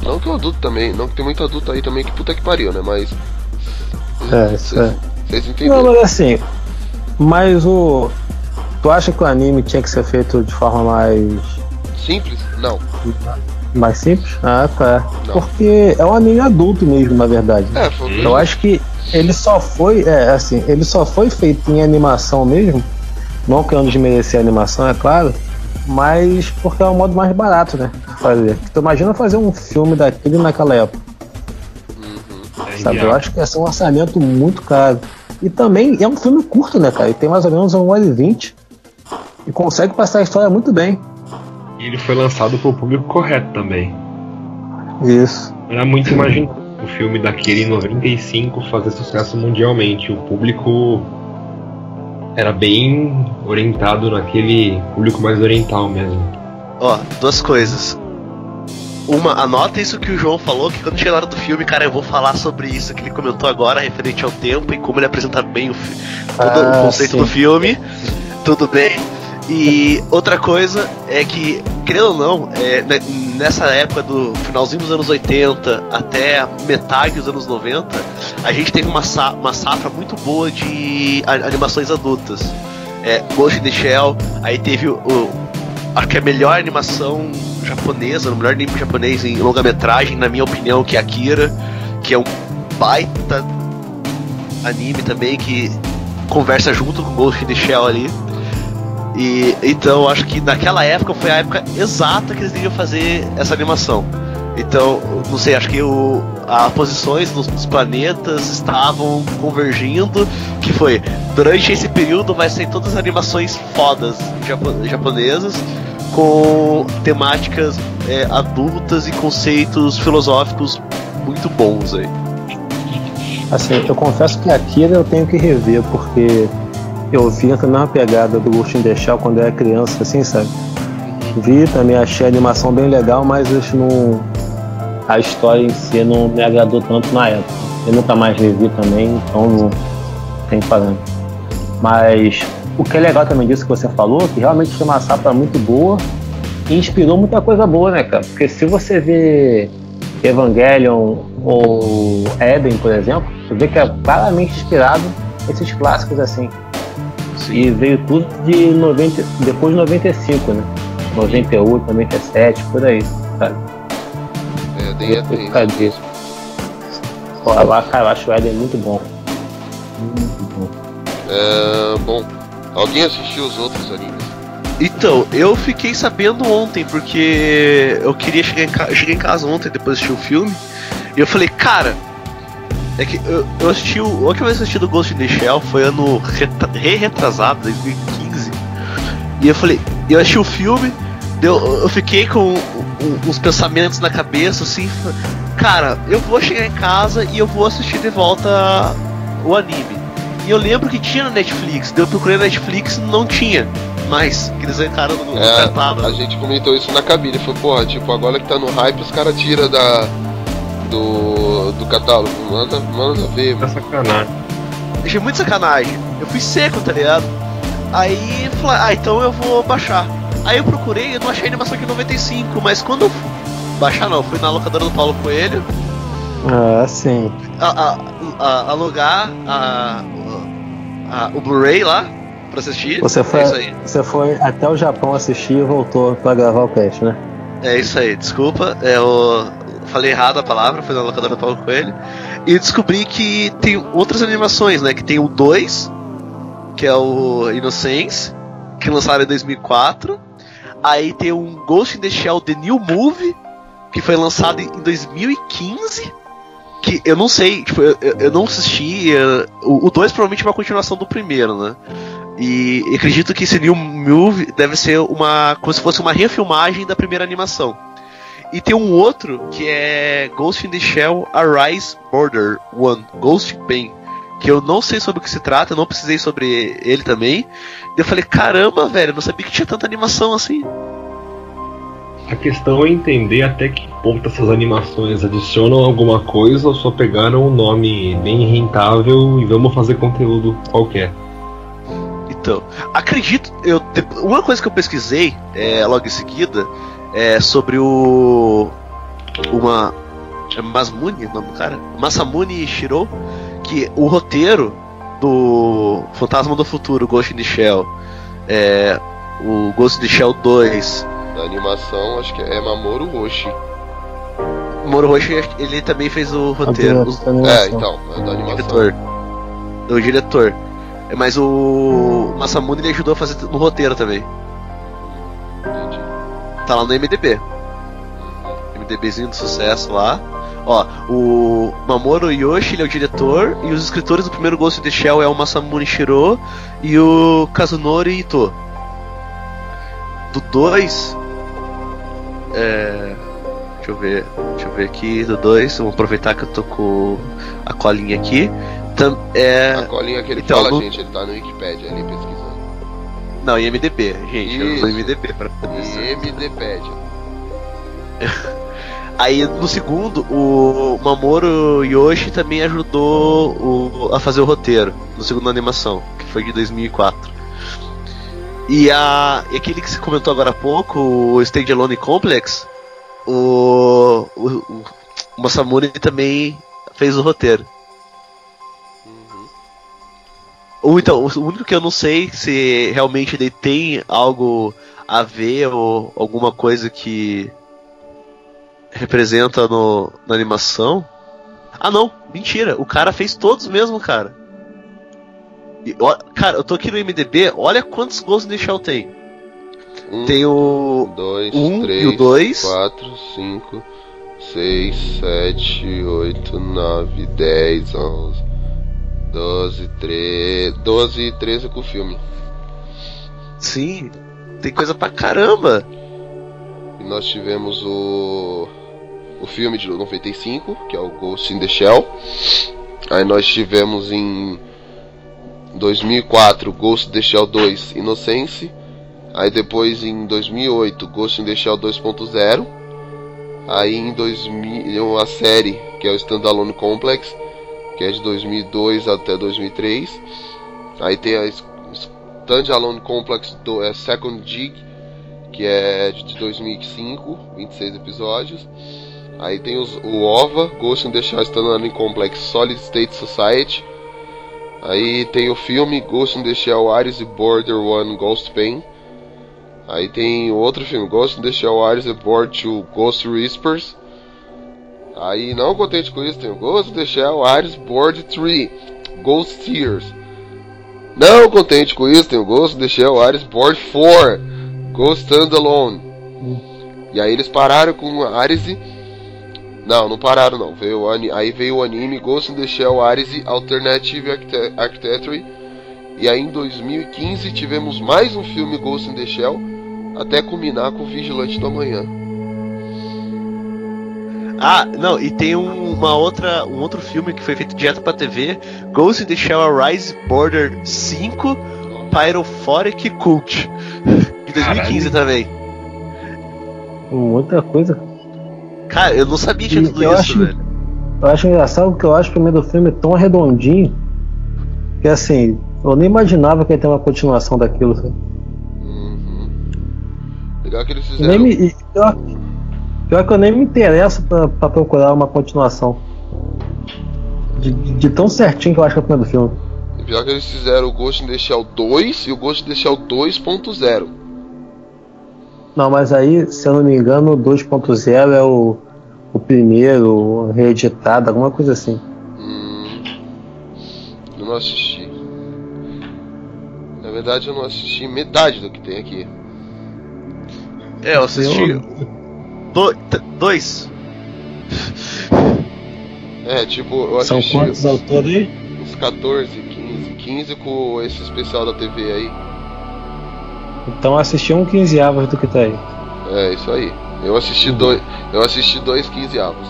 A: Não que um adulto também, não que tem muito adulto aí também que puta que pariu, né? Mas.
C: É, isso é.
A: Vocês
C: Não,
A: entenderam?
C: mas assim, mas o. Tu acha que o anime tinha que ser feito de forma mais.
A: Simples? Não.
C: Mais simples? Ah, tá. Porque é um anime adulto mesmo, na verdade.
A: É, foi
C: Eu acho que ele só foi, é, assim, ele só foi feito em animação mesmo, não querendo desmerecer a animação, é claro, mas porque é o modo mais barato, né? Fazer. Tu imagina fazer um filme daquele naquela época, sabe? Eu acho que ia ser um orçamento muito caro. E também é um filme curto, né, cara? E tem mais ou menos 1 hora e 20. E consegue passar a história muito bem.
B: E ele foi lançado pro público correto também.
C: Isso.
B: Era muito imaginável o filme daquele em 95 fazer sucesso mundialmente. O público era bem orientado naquele público mais oriental mesmo.
D: Ó, duas coisas. Uma, anota isso que o João falou, que quando chegar na hora do filme, cara, eu vou falar sobre isso que ele comentou agora, referente ao tempo e como ele apresenta bem o, fi- todo
C: Ah,
D: o conceito
C: sim.
D: do filme. Tudo bem. E outra coisa é que, querendo ou não, é, ne- nessa época do finalzinho dos anos 80 até metade dos anos 90, a gente teve uma, sa- uma safra muito boa de animações adultas. É, Ghost in the Shell, aí teve o, o- acho que a melhor animação japonesa, o melhor anime japonês em longa-metragem, na minha opinião, que é Akira, que é um baita anime também que conversa junto com Ghost in the Shell ali. E então acho que naquela época foi a época exata que eles deviam fazer essa animação. Então, não sei, acho que o, as posições dos, dos planetas estavam convergindo, que foi durante esse período vai ser todas as animações fodas japo- japonesas com temáticas é, adultas e conceitos filosóficos muito bons aí.
C: Assim, eu confesso que Akira eu tenho que rever, porque eu vi na mesma pegada do Ghost in the Shell quando eu era criança, assim, sabe? Vi também, achei a animação bem legal, mas acho não, a história em si não me agradou tanto na época. Eu nunca mais revi também, então não tem parâmetro. Mas o que é legal também disso que você falou, que realmente foi uma safra muito boa e inspirou muita coisa boa, né, cara? Porque se você vê Evangelion ou Eden, por exemplo, você vê que é claramente inspirado nesses clássicos assim. E veio tudo de 90, depois de 95, né? 98, 97, por aí, sabe?
A: É, nem é?
C: Pô, lá, cara, eu acho o Eden muito bom. Muito bom.
A: É, bom, alguém assistiu os outros animes?
D: Então, eu fiquei sabendo ontem, porque eu queria chegar em, ca... eu cheguei em casa ontem depois de assistir o filme, e eu falei, cara, é que eu, eu assisti o. A última vez que eu assisti do Ghost in the Shell foi ano reta- re-retrasado, 2015. E eu falei, eu assisti o filme, deu, eu fiquei com uns pensamentos na cabeça, assim, cara, eu vou chegar em casa e eu vou assistir de volta o anime. E eu lembro que tinha na Netflix, daí eu procurei na Netflix não tinha mais, que eles arrancaram no
A: É,
D: catálogo.
A: a gente comentou isso na cabine. Foi, porra, tipo, agora que tá no hype, os caras tiram da. Do, do catálogo. Manda, manda ver,
B: Tá
A: mano.
B: sacanagem.
D: Achei muito sacanagem. Eu fui seco, tá ligado? Aí falei, ah, então eu vou baixar. Aí eu procurei, eu não achei a animação aqui em 95, mas quando eu fui baixar não, eu fui na locadora do Paulo Coelho,
C: Ah, sim.
D: a, a- a- alugar a, a- o Blu-ray lá pra assistir.
C: Você foi,
D: É isso aí.
C: você foi até o Japão assistir e voltou pra gravar o cast, né?
D: É isso aí, desculpa, é, eu falei errado a palavra, foi na locadora do Paulo Coelho. E descobri que tem outras animações, né? Que tem o 2, que é o Innocence, que lançaram em 2004. Aí tem um Ghost in the Shell The New Movie, que foi lançado em 2015. Que eu não sei, tipo, eu, eu- eu não assisti. eh, O 2 provavelmente é uma continuação do primeiro, né? E acredito que esse New Movie deve ser uma. como se fosse uma refilmagem da primeira animação. E tem um outro que é Ghost in the Shell Arise Border One, Ghost Pain. Que eu não sei sobre o que se trata, eu não precisei sobre ele também. E eu falei, caramba, velho, eu não sabia que tinha tanta animação assim.
B: A questão é entender até que ponto essas animações adicionam alguma coisa ou só pegaram um nome bem rentável e vamos fazer conteúdo qualquer.
D: Então, acredito, eu uma coisa que eu pesquisei é, logo em seguida é sobre o uma é Masmune, o nome do cara, Masamune Shiro, que o roteiro do Fantasma do Futuro, Ghost in the Shell, é, o Ghost in the Shell 2
A: Na animação, acho que é Mamoru Oshii.
D: Moro Roshi, ele também fez o roteiro.
C: da.
A: É, então, é da animação.
D: diretor. O diretor. É, Mas o Masamune ele ajudou a fazer no roteiro também.
A: Entendi.
D: Tá lá no MDB. MDBzinho do sucesso lá. Ó, o Mamoru Yoshi ele é o diretor e os escritores do primeiro Ghost in the Shell é o Masamune Shiro e o Kazunori Ito. Do 2 é deixa eu ver, deixa eu ver aqui do 2, vamos aproveitar que eu tô com a colinha aqui. Tam, é,
A: A colinha que ele
D: Então,
A: fala,
D: no-
A: gente, ele tá no Wikipedia ali pesquisando.
D: Não, em MDB, gente, eu
A: Isso.
D: tô em MDB para poder ser.
A: MDpedia.
D: Aí no segundo, o Mamoru Yoshi também ajudou o- a fazer o roteiro, no segundo animação, que foi de 2004. E, a, e aquele que você comentou agora há pouco, o Stage Alone Complex, o, o, o Masamune também fez o roteiro. Ou então, o único que eu não sei se realmente ele tem algo a ver ou alguma coisa que representa no, na animação. Ah não, mentira, o cara fez todos mesmo, cara. E, ó, cara, eu tô aqui no MDB, olha quantos in the Shell tem.
A: Um,
D: Tem o.
A: dois,
D: um
A: três,
D: e o dois.
A: quatro, cinco, seis, sete, oito, nove, dez, onze, doze, treze, doze e treze com o filme.
D: Sim, tem coisa pra caramba.
A: E nós tivemos o o filme de 95, que é o Ghost in the Shell. Aí nós tivemos em 2004 Ghost in the Shell 2 Innocence. Aí depois em 2008 Ghost in the Shell 2.0. Aí em 2000 a série que é o Standalone Complex, que é de 2002 até 2003. Aí tem a Standalone Complex do, é Second Dig, que é de 2005, 26 episódios. Aí tem os, o OVA, Ghost in the Shell Standalone Complex Solid State Society. Aí tem o filme Ghost in the Shell Ares e Border One Ghost Pain. Aí tem outro filme, Ghost in the Shell Ares e Board 2 Ghost Whispers. Aí não contente com isso, tem o Ghost in the Shell Ares Board 3 Ghost Tears. Não contente com isso, tem o Ghost in the Shell Ares Board 4 Ghost Standalone. E aí eles pararam com Ares e não, não pararam não. Veio o ani- aí veio o anime Ghost in the Shell Ares Alternative Archite- Architecture. E aí em 2015 tivemos mais um filme Ghost in the Shell, até culminar com Vigilante do Amanhã.
D: Ah, não, e tem um, uma outra, um outro filme que foi feito direto pra TV, Ghost in the Shell Arise Border 5 Pyrophoric Cult. De 2015 também.
C: Muita coisa.
D: Cara, eu não sabia que tinha
C: E
D: tudo
C: eu
D: isso,
C: acho-
D: velho.
C: Eu acho engraçado que eu acho que o primeiro filme é tão redondinho que assim, eu nem imaginava que ia ter uma continuação daquilo. sabe?
A: Legal que eles
C: Nem
A: fizeram.
C: me, e pior, pior que eu nem me interesso pra, pra procurar uma continuação. De, de- de tão certinho que eu acho que é o primeiro filme.
A: Pior que eles fizeram o Ghost in the Shell 2 e o Ghost in the Shell 2.0.
C: Não, mas aí, se eu não me engano, o 2.0 é o, o primeiro, reeditado, alguma coisa assim.
A: Hum, eu não assisti. Na verdade, eu não assisti metade do que tem aqui.
D: É, eu assisti. Do, dois.
A: É, tipo, eu
C: São
A: assisti
C: quantos autores aí?
A: uns 14, 15. 15 com esse especial da TV aí.
C: Então assisti um 15 avos do que tá aí.
A: É, isso aí. Eu assisti dois. Eu assisti dois 15 avos.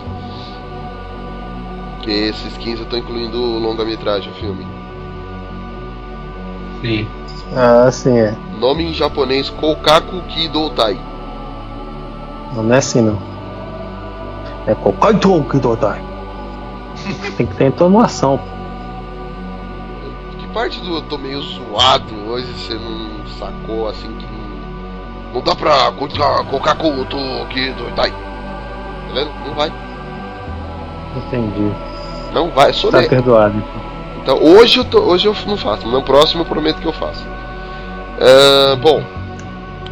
A: Que esses 15 eu tô incluindo o longa-metragem, o filme.
B: Sim.
C: Ah, sim, é.
A: Nome em japonês Kokaku Kidoutai.
C: Não, não é assim não. É Kokaito Kidodai. Tem que ter entonação.
A: Que parte do eu tô meio zoado hoje você não sacou assim que não, não dá pra colocar Kokaku Kidoutai. Tá vendo? Não vai.
C: Entendi.
A: Não vai, sou
C: Tá perdoado. então.
A: Então hoje eu, tô, hoje eu não faço, no próximo eu prometo que eu faço. Ah, bom,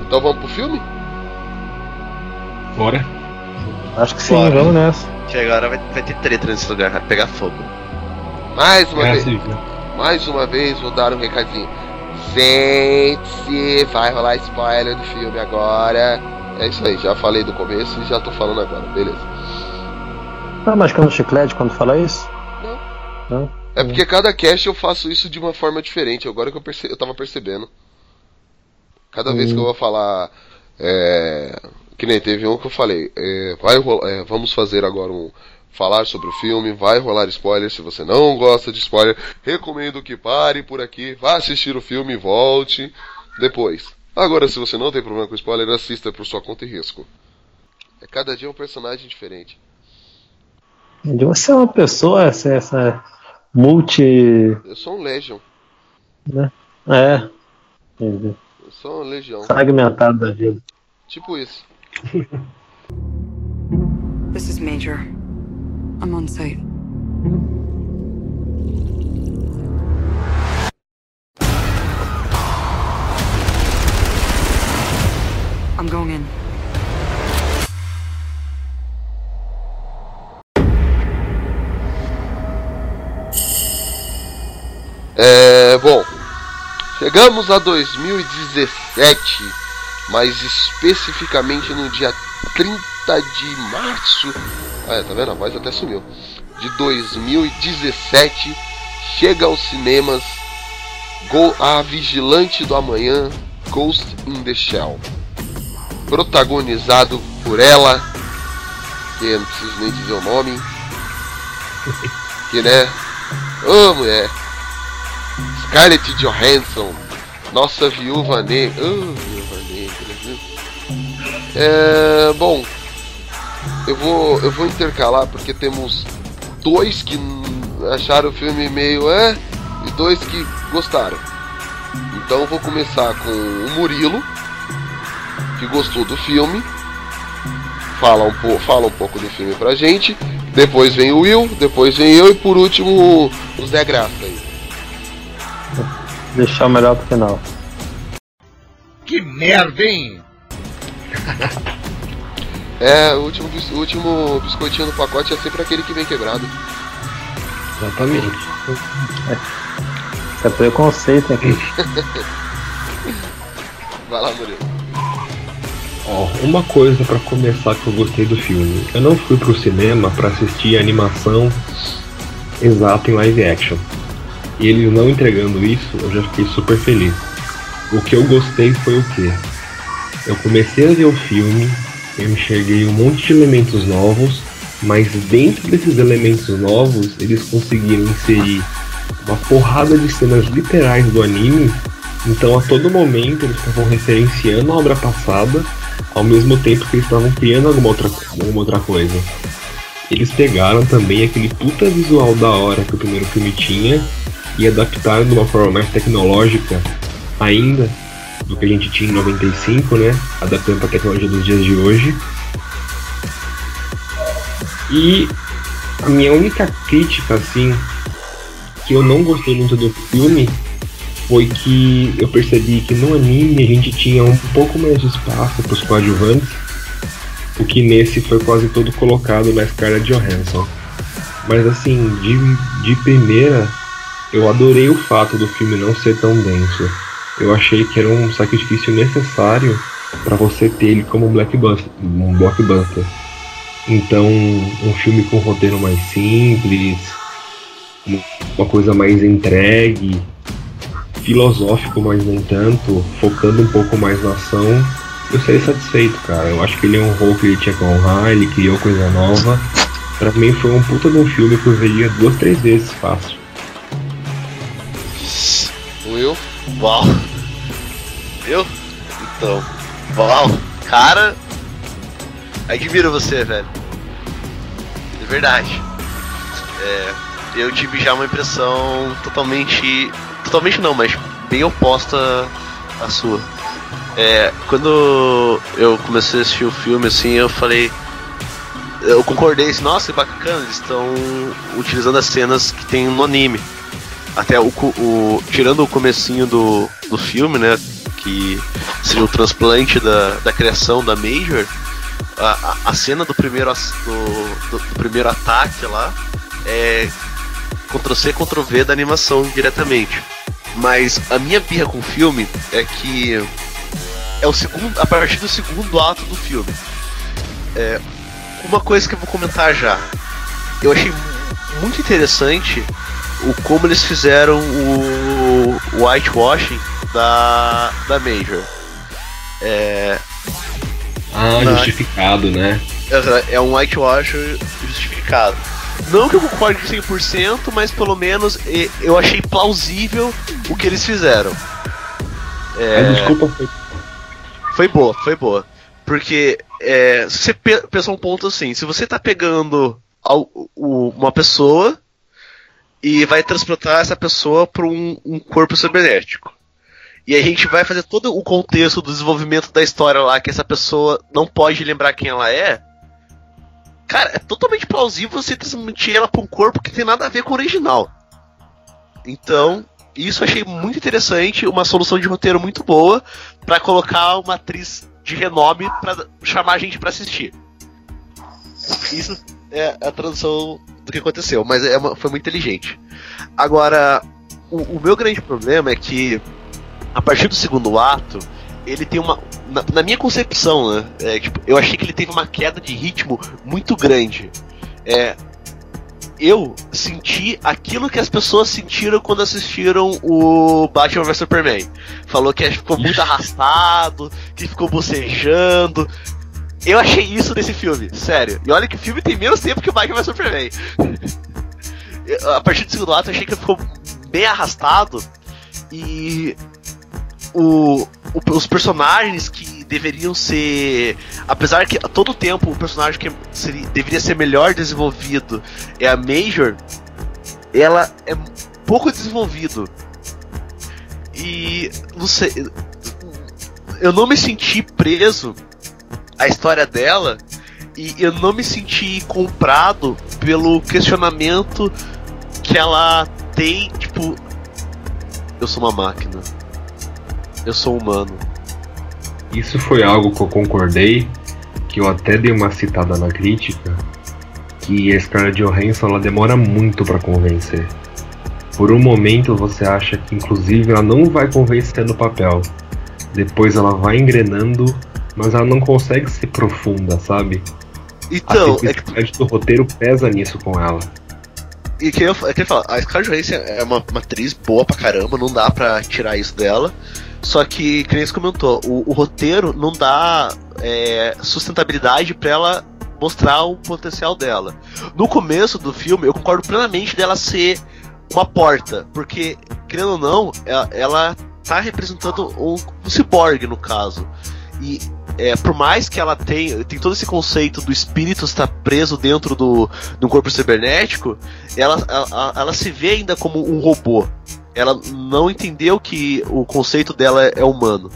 A: então vamos pro filme?
B: Bora.
C: Acho que sim,
D: Bora.
C: vamos nessa.
D: Que agora vai, vai ter treta nesse lugar, vai pegar fogo.
A: Mais uma
B: Guerra
A: vez,
B: Civil.
A: mais uma vez vou dar um recadinho. Sente-se, vai rolar spoiler do filme agora. É isso aí, já falei do começo e já tô falando agora, beleza.
C: Tá mascando chiclete quando fala isso? Não.
A: É porque cada cast eu faço isso de uma forma diferente, agora que eu, perce... eu tava percebendo. Cada vez
C: Hum.
A: que eu vou falar. É... Que nem teve um que eu falei. é, vai rolar, é, vamos fazer agora um. Falar sobre o filme, vai rolar spoiler. Se você não gosta de spoiler, recomendo que pare por aqui, vá assistir o filme e volte depois. Agora, se você não tem problema com spoiler, assista por sua conta e risco. É cada dia um personagem diferente.
C: Você é uma pessoa, essa, essa multi.
A: Eu sou um Legion.
C: né? É. Entendi.
A: Eu sou um Legião.
C: Fragmentado da vida.
A: Tipo isso.
H: This is Major. I'm on site. I'm going in.
A: É, bom, chegamos a 2017, mas especificamente no dia 30 de março. Ah, é, tá vendo? A voz até sumiu. De 2017, chega aos cinemas Go A Vigilante do Amanhã, Ghost in the Shell. Protagonizado por ela, que eu não preciso nem dizer o nome, que né? Ô mulher! Scarlett Johansson, nossa viúva negra. Oh? É, bom, eu vou, eu vou intercalar porque temos dois que acharam o filme meio é e dois que gostaram. Então eu vou começar com o Murilo, que gostou do filme. Fala um, po fala um pouco do filme pra gente. Depois vem o Will, depois vem eu e por último o- o Zé Graça aí.
C: Deixar o melhor pro final.
E: Que merda, hein?
A: É, o último, bis- o último biscoitinho do pacote é sempre aquele que vem quebrado.
B: Exatamente.
C: Isso é preconceito aqui.
A: Vai lá, Murilo.
B: Ó, uma coisa pra começar que eu gostei do filme. Eu não fui pro cinema pra assistir a animação exata em live action. E eles não entregando isso, eu já fiquei super feliz. O que eu gostei foi o quê? Eu comecei a ver o filme, eu enxerguei um monte de elementos novos, mas dentro desses elementos novos, eles conseguiram inserir uma porrada de cenas literais do anime. Então a todo momento eles estavam referenciando a obra passada, ao mesmo tempo que eles estavam criando alguma outra, alguma outra coisa. Eles pegaram também aquele puta visual da hora que o primeiro filme tinha e adaptaram de uma forma mais tecnológica ainda do que a gente tinha em 95, né? Adaptando para a tecnologia dos dias de hoje. E a minha única crítica, assim, que eu não gostei muito do filme foi que eu percebi que no anime a gente tinha um pouco mais de espaço para os coadjuvantes, o que nesse foi quase todo colocado na Scarlett Johansson. Mas assim, de, de primeira, eu adorei o fato do filme não ser tão denso. Eu achei que era um sacrifício necessário para você ter ele como um blockbuster, um blockbuster. Então, um filme com um roteiro mais simples, um- uma coisa mais entregue, filosófico, mas nem tanto, focando um pouco mais na ação, eu saí satisfeito, cara. Eu acho que ele honrou o que ele tinha que honrar, ele criou coisa nova. Pra mim foi um puta de um filme que eu veria duas, três vezes fácil.
A: Will?
D: Uau. Eu? Então. Uau. Cara. Admiro você, velho. De verdade. É, eu tive já uma impressão totalmente. Totalmente não, mas bem oposta à sua. É, quando eu comecei a assistir o filme, assim, eu falei. Eu concordei, assim, nossa, que bacana, eles estão utilizando as cenas que tem no anime. Até o, o- tirando o comecinho do, do filme, né, que seria o transplante da, da criação da Major, a, a- cena do primeiro, do, do- primeiro ataque lá é Ctrl-C, Ctrl-V da animação diretamente. Mas a minha birra com o filme é que é o segundo, a partir do segundo ato do filme. É, uma coisa que eu vou comentar já. Eu achei mu- muito interessante o como eles fizeram o, o whitewashing da, da Major. É,
B: Ah,
D: Não.
B: justificado, né?
D: é um whitewash justificado. Não que eu concorde 100%, mas pelo menos eu achei plausível o que eles fizeram. É,
B: A desculpa foi.
D: Foi boa, foi boa. Porque é, se você pe- pensar um ponto assim, se você tá pegando o- uma pessoa e vai transportar essa pessoa para um, um corpo cibernético. E a gente vai fazer todo o contexto do desenvolvimento da história lá, que essa pessoa não pode lembrar quem ela é. Cara, é totalmente plausível você transmitir ela para um corpo que tem nada a ver com o original. Então, isso eu achei muito interessante, uma solução de roteiro muito boa para colocar uma atriz de renome para chamar a gente para assistir. Isso é a tradução do que aconteceu, mas é uma- foi muito inteligente. Agora, o, o meu grande problema é que a partir do segundo ato, ele tem uma. Na, na minha concepção, né? é, tipo, eu achei que ele teve uma queda de ritmo muito grande. É, eu senti aquilo que as pessoas sentiram quando assistiram o Batman vs Superman. Falou que ficou muito arrastado, que ficou bocejando. Eu achei isso nesse filme, sério. E olha que o filme tem menos tempo que o Batman vs Superman. A partir do segundo ato, eu achei que ficou bem arrastado. E o, o- os personagens que deveriam ser. Apesar que a todo tempo o personagem que seria- deveria ser melhor desenvolvido é a Major, ela é pouco desenvolvido. E não sei. Eu não me senti preso à história dela e eu não me senti comprado pelo questionamento que ela tem, tipo, eu sou uma máquina. Eu sou humano.
B: Isso foi algo que eu concordei, que eu até dei uma citada na crítica, que a Scarlett Johansson ela demora muito pra convencer. Por um momento você acha que inclusive ela não vai convencer no papel. Depois ela vai engrenando, mas ela não consegue ser profunda, sabe?
D: Então,
B: a
D: é que,
B: do roteiro pesa nisso com ela.
D: e que eu, é que eu falo, a Scarlett Johansson é uma, uma atriz boa pra caramba, não dá pra tirar isso dela. Só que, que comentou, o, o roteiro não dá é, sustentabilidade pra ela mostrar o potencial dela. No começo do filme, eu concordo plenamente dela ser uma porta, porque, querendo ou não, ela, ela tá representando um, um ciborgue, no caso. E é, por mais que ela tenha tem todo esse conceito do espírito estar preso dentro do, do corpo cibernético, ela, ela, ela se vê ainda como um robô. Ela não entendeu que o conceito dela é humano.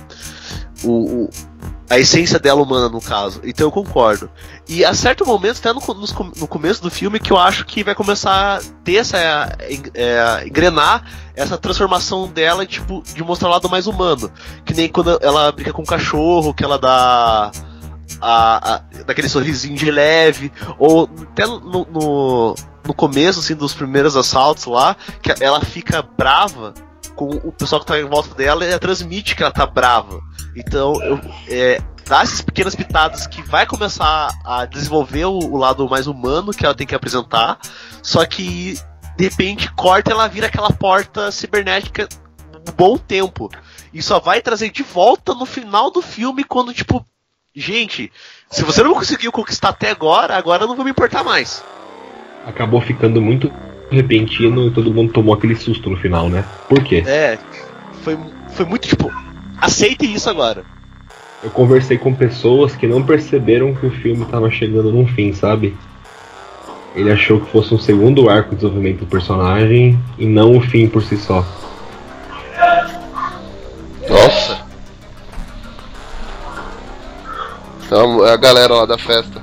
D: O, o- a essência dela humana, no caso. Então eu concordo. E a certo momento, até no, com- no começo do filme, que eu acho que vai começar a ter essa. É, engrenar essa transformação dela, tipo, de mostrar o lado mais humano. Que nem quando ela brinca com o cachorro, que ela dá. A, a- daquele sorrisinho de leve, ou até no, no, no começo assim, dos primeiros assaltos lá, que ela fica brava com o pessoal que tá em volta dela e ela transmite que ela tá brava. Então, eu, é, dá essas pequenas pitadas que vai começar a desenvolver o, o lado mais humano que ela tem que apresentar, só que de repente corta ela vira aquela porta cibernética um bom tempo. E só vai trazer de volta no final do filme quando, tipo, gente, se você não conseguiu conquistar até agora, agora eu não vou me importar mais.
B: Acabou ficando muito repentino e todo mundo tomou aquele susto no final, né? Por quê?
D: É, foi, foi muito tipo, aceite isso agora.
B: Eu conversei com pessoas que não perceberam que o filme tava chegando num fim, sabe? Ele achou que fosse um segundo arco de desenvolvimento do personagem e não o fim por si só.
A: Nossa. Então, é a galera lá da festa.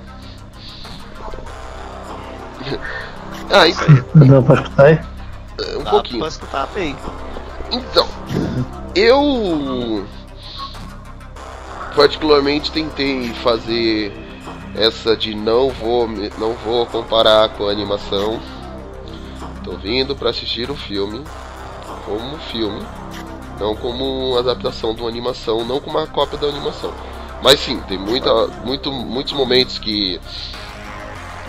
A: ah, então,
C: Não pode escutar aí?
A: um
D: Tá,
A: pouquinho.
D: Posso escutar bem.
A: Então, eu particularmente tentei fazer essa de não vou, me- não vou comparar com a animação. Tô vindo pra assistir o filme como filme, não como uma adaptação de uma animação, não como uma cópia da animação. Mas sim, tem muita, muito, muitos momentos que,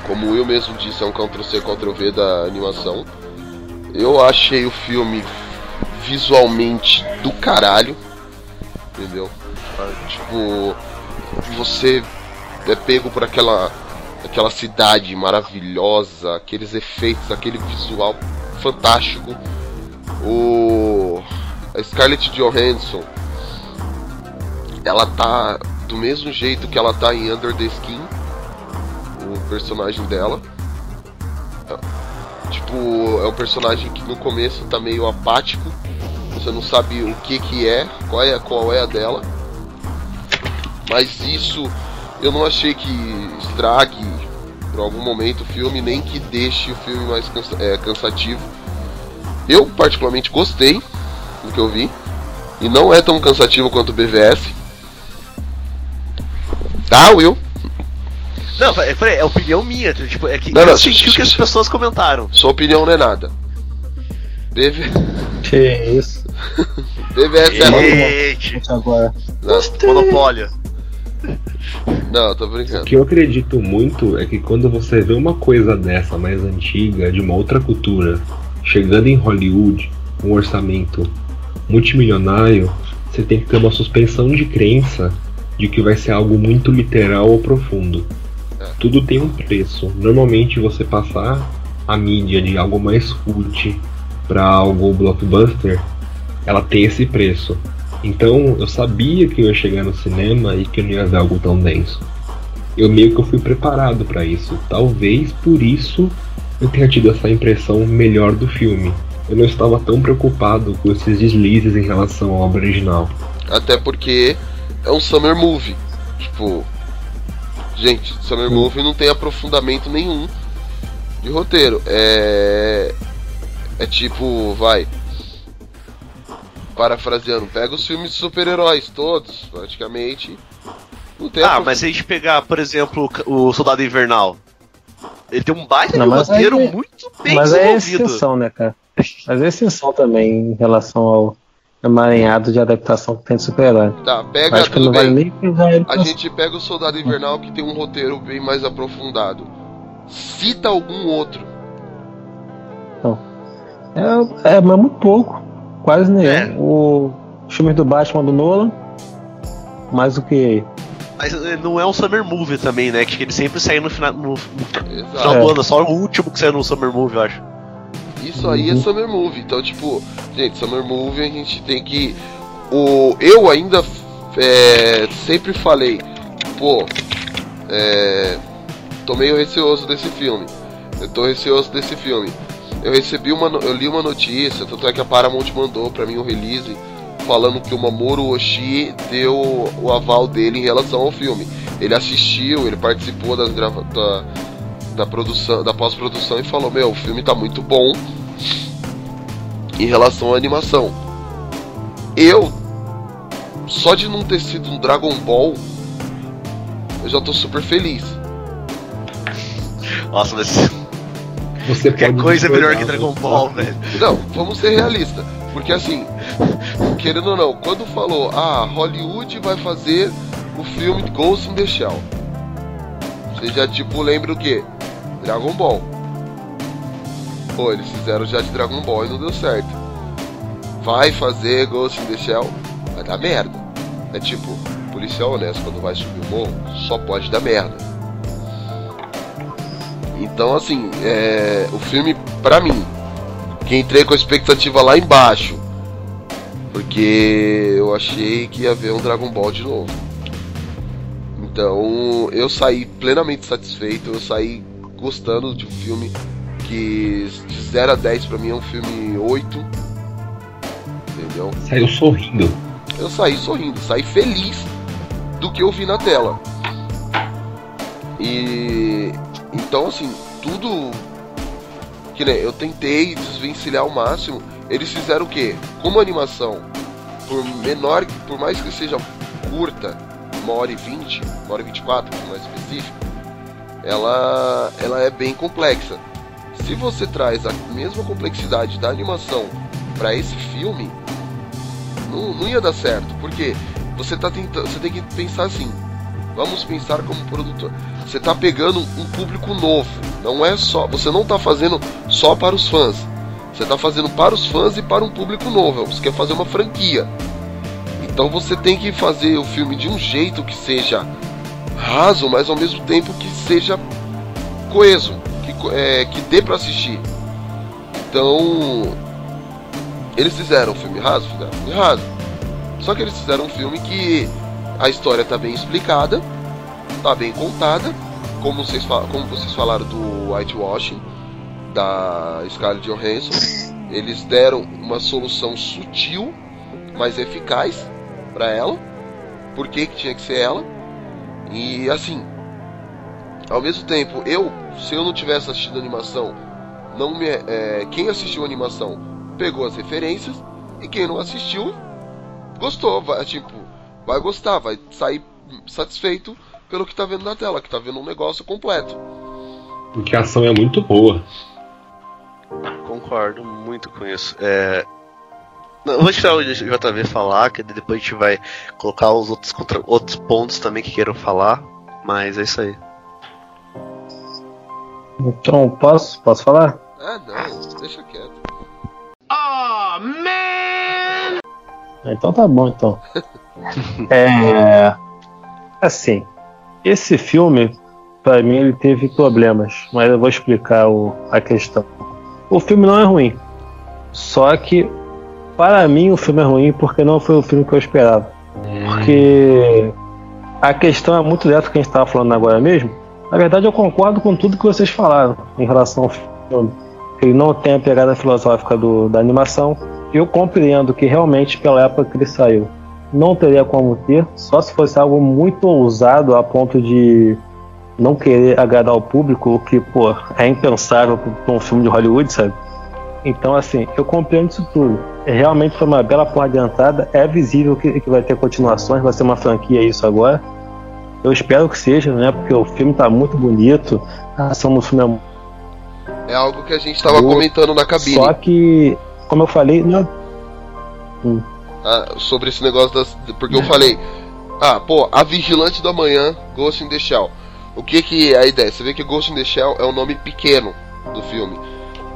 A: como Will mesmo disse, é um Ctrl-C, Ctrl-V da animação. Eu achei o filme visualmente do caralho, entendeu? Ah, Tipo, você é pego por aquela aquela cidade maravilhosa, aqueles efeitos, aquele visual fantástico. O a Scarlett Johansson, ela tá do mesmo jeito que ela tá em Under the Skin, o personagem dela. É, Tipo, é um personagem que no começo tá meio apático, você não sabe o que que é, qual é, qual é a dela. Mas isso eu não achei que estrague por algum momento o filme, nem que deixe o filme mais cansa- é, cansativo. Eu particularmente gostei do que eu vi. E não é tão cansativo quanto o BVS. Tá, Will?
D: Não, peraí, é opinião minha. Tipo, é que
A: Não, não,
D: eu senti o que as pessoas comentaram.
A: Sua opinião não é nada. BV...
C: Que isso.
A: BVS é.
D: Eita,
C: Agora.
A: Não,
D: monopólio.
A: não, tô
B: O
A: brincando.
B: que eu acredito muito é que quando você vê uma coisa dessa mais antiga, de uma outra cultura, chegando em Hollywood, com um orçamento multimilionário, você tem que ter uma suspensão de crença de que vai ser algo muito literal ou profundo. Tudo tem um preço. Normalmente você passar a mídia de algo mais cult para algo blockbuster, ela tem esse preço. Então eu sabia que eu ia chegar no cinema e que eu não ia ver algo tão denso. Eu meio que eu fui preparado para isso. Talvez por isso eu tenha tido essa impressão melhor do filme. Eu não estava tão preocupado com esses deslizes em relação ao obra original.
A: Até porque é um summer movie. Tipo, gente, summer movie não tem aprofundamento nenhum de roteiro. É é tipo, vai parafraseando, pega os filmes de super-heróis todos, praticamente. Não tem
D: Ah, mas se a gente pegar, por exemplo, o Soldado Invernal, ele tem um baita
C: Não,
D: de
C: mas
D: roteiro
C: aí-
D: muito bem
C: Mas é
D: desenvolvido.
C: exceção, né, cara? Mas é exceção também em relação ao emaranhado de adaptação que tem de super-herói.
A: Tá, pega
C: Acho que
A: tudo
C: não vale nem ele
A: A
C: pra-
A: gente pega o Soldado Invernal que tem um roteiro bem mais aprofundado. Cita algum outro.
C: É, é, mas muito pouco. Quase nenhum.
D: É.
C: O filme do Batman do Nolan. Mais do que.
D: Mas eh, não é um Summer Movie também, né? Que ele sempre sai no final, no, no final
A: Exato.
D: do ano, só o último que saiu no Summer Movie, eu acho.
A: Isso aí é Summer Movie. Então, tipo, gente, Summer Movie a gente tem que. O, eu ainda é, sempre falei, pô, é, tô meio receoso desse filme. Eu tô receoso desse filme. Eu recebi uma, eu li uma notícia, tanto é que a Paramount mandou pra mim o release falando que o Mamoru Oshii deu o aval dele em relação ao filme. Ele assistiu, ele participou das grava da, da produção, da pós-produção e falou: "Meu, o filme tá muito bom em relação à animação". Eu só de não ter sido um Dragon Ball, eu já tô super feliz.
D: Nossa, mas
B: Você
D: qualquer coisa é melhor que Dragon
B: né?
D: Ball, velho.
A: Não, vamos ser realistas. Porque assim, querendo ou não, quando falou, ah, Hollywood vai fazer o filme Ghost in the Shell. Já tipo lembra o quê? Dragon Ball. Pô, eles fizeram já de Dragon Ball e não deu certo. Vai fazer Ghost in the Shell, vai dar merda. É tipo, policial honesto quando vai subir o morro, só pode dar merda. Então assim, é, o filme, pra mim, que entrei com a expectativa lá embaixo. Porque eu achei que ia ver um Dragon Ball de novo. Então eu saí plenamente satisfeito, eu saí gostando de um filme que de 0 a 10 pra mim é um filme 8. Entendeu?
B: Saiu sorrindo.
A: Eu saí sorrindo, saí feliz do que eu vi na tela. E então assim, tudo que nem eu tentei desvencilhar ao máximo, eles fizeram o quê? Como animação, por menor, por mais que seja curta, uma hora e vinte, uma hora e vinte e quatro, mais específico, ela, ela é bem complexa. Se você traz a mesma complexidade da animação para esse filme, não, não ia dar certo, porque você tá tentando, você tem que pensar assim. Vamos pensar como produtor. Você tá pegando um público novo, não é só, você não tá fazendo só para os fãs. Você tá fazendo para os fãs e para um público novo. Você quer fazer uma franquia. Então você tem que fazer o filme de um jeito que seja raso, mas ao mesmo tempo que seja coeso, que, é, que dê pra assistir. Então, eles fizeram um filme raso, fizeram um filme raso. Só que eles fizeram um filme que a história tá bem explicada, tá bem contada, como vocês, como vocês falaram do whitewashing da Scarlett Johansson. Eles deram uma solução sutil, mas eficaz pra ela. Por que, que tinha que ser ela? E assim, ao mesmo tempo, eu, se eu não tivesse assistido a animação, não me, é, quem assistiu a animação pegou as referências e quem não assistiu gostou, vai, tipo, vai gostar, vai sair satisfeito pelo que tá vendo na tela, que tá vendo um negócio completo.
B: Porque a ação é muito boa.
D: Concordo muito com isso. É... Vou deixar o JV falar, que depois a gente vai colocar os outros, contra... outros pontos também que queiram falar. Mas é isso aí.
C: Então, posso, posso falar?
A: Ah, não, deixa quieto.
C: Então tá bom, então. É. Assim, esse filme, pra mim, ele teve problemas, mas eu vou explicar o, a questão. O filme não é ruim, só que, para mim, o filme é ruim porque não foi o filme que eu esperava. Porque a questão é muito dessa que a gente estava falando agora mesmo. Na verdade, eu concordo com tudo que vocês falaram em relação ao filme. Ele não tem a pegada filosófica do, da animação. Eu compreendo que realmente, pela época que ele saiu, não teria como ter, só se fosse algo muito ousado a ponto de não querer agradar o público, o que, pô, é impensável para um filme de Hollywood, sabe? Então, assim, eu compreendo isso tudo. Realmente foi uma bela porra de entrada. É visível que, que vai ter continuações, vai ser uma franquia isso agora. Eu espero que seja, né? Porque o filme tá muito bonito, a ação no filme é
A: É algo que a gente tava
C: Boa.
A: comentando na cabine.
C: Só que, como eu falei, não. Hum.
A: Ah, sobre esse negócio das. Porque eu falei, ah, pô, a Vigilante do Amanhã, Ghost in the Shell. O que que é a ideia? Você vê que Ghost in the Shell é o nome pequeno do filme.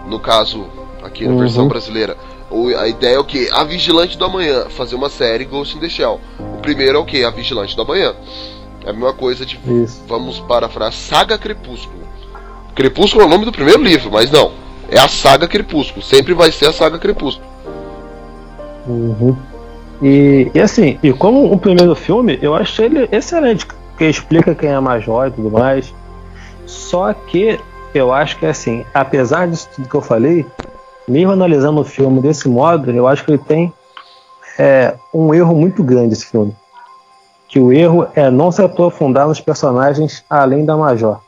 A: No caso, aqui na
C: Uhum.
A: versão brasileira. A ideia é o que? A Vigilante do Amanhã, fazer uma série Ghost in the Shell. O primeiro é o que? A Vigilante do Amanhã. É a mesma coisa de.
C: Isso.
A: Vamos parafrasear Saga Crepúsculo. Crepúsculo é o nome do primeiro livro, mas não. É a Saga Crepúsculo. Sempre vai ser a Saga Crepúsculo.
C: Uhum. E, e assim, e como o primeiro filme, eu achei ele excelente, que explica quem é Major e tudo mais. Só que eu acho que assim, apesar disso tudo que eu falei, mesmo analisando o filme desse modo, eu acho que ele tem é, um erro muito grande esse filme. Que o erro é não se aprofundar nos personagens além da Major.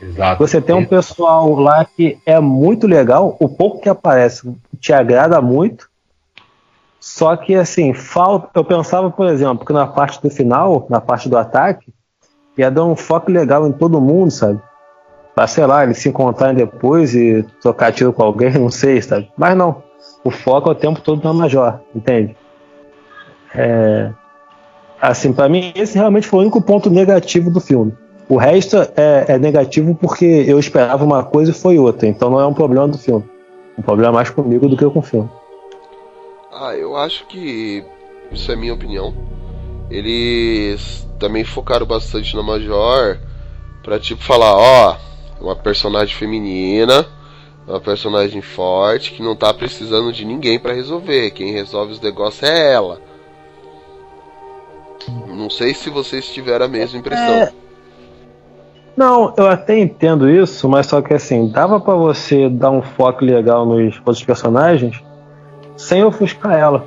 B: Exato.
C: Você tem um pessoal lá que é muito legal, o pouco que aparece te agrada muito. Só que assim, falta. Eu pensava, por exemplo, que na parte do final, na parte do ataque, ia dar um foco legal em todo mundo, sabe? Pra, sei lá, eles se encontrarem depois e trocar tiro com alguém, não sei, sabe? Mas não. O foco é o tempo todo na Major, entende? É, assim, pra mim, esse realmente foi o único ponto negativo do filme. O resto é, é negativo porque eu esperava uma coisa e foi outra. Então não é um problema do filme. Um problema mais comigo do que com o filme.
A: Ah, eu acho que isso é minha opinião. Eles também focaram bastante na Major pra tipo falar, ó, uma personagem feminina, uma personagem forte que não tá precisando de ninguém pra resolver. Quem resolve os negócios é ela. Não sei se vocês tiveram a mesma impressão.
C: É. Não, eu até entendo isso, mas só que assim, dava pra você dar um foco legal nos outros personagens sem ofuscar ela,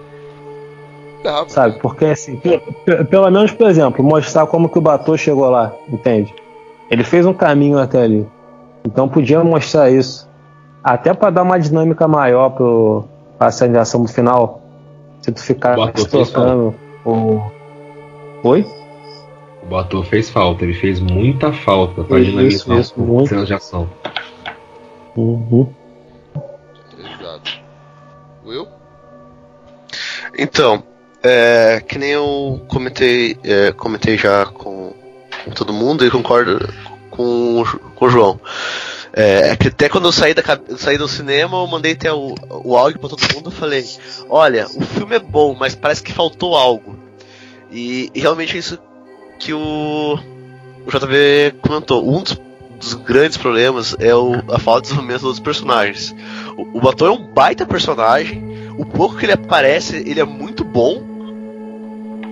A: Dava.
C: sabe? Porque assim, pe- pe- pelo menos, por exemplo, mostrar como que o Batou chegou lá, entende? Ele fez um caminho até ali. Então podia mostrar isso. Até pra dar uma dinâmica maior pro pra cena de ação no final. Se tu ficar
B: O Batou
C: trocando o. Oi?
B: O ator fez falta, ele fez muita falta pra
C: Isso,
B: dinamizar
C: isso, muito.
B: cenas de ação.
C: Uhum.
A: Exato. Will?
D: Então, é, que nem eu comentei, é, comentei já com, com todo mundo e concordo com, com o João. É, que até quando eu saí, da, saí do cinema, eu mandei até o, o áudio pra todo mundo e falei: Olha, o filme é bom, mas parece que faltou algo. E, e realmente é isso que o, o JV comentou. Um dos, dos grandes problemas é o, a falta de desenvolvimento dos personagens. O, o Batom é um baita personagem, o pouco que ele aparece, ele é muito bom.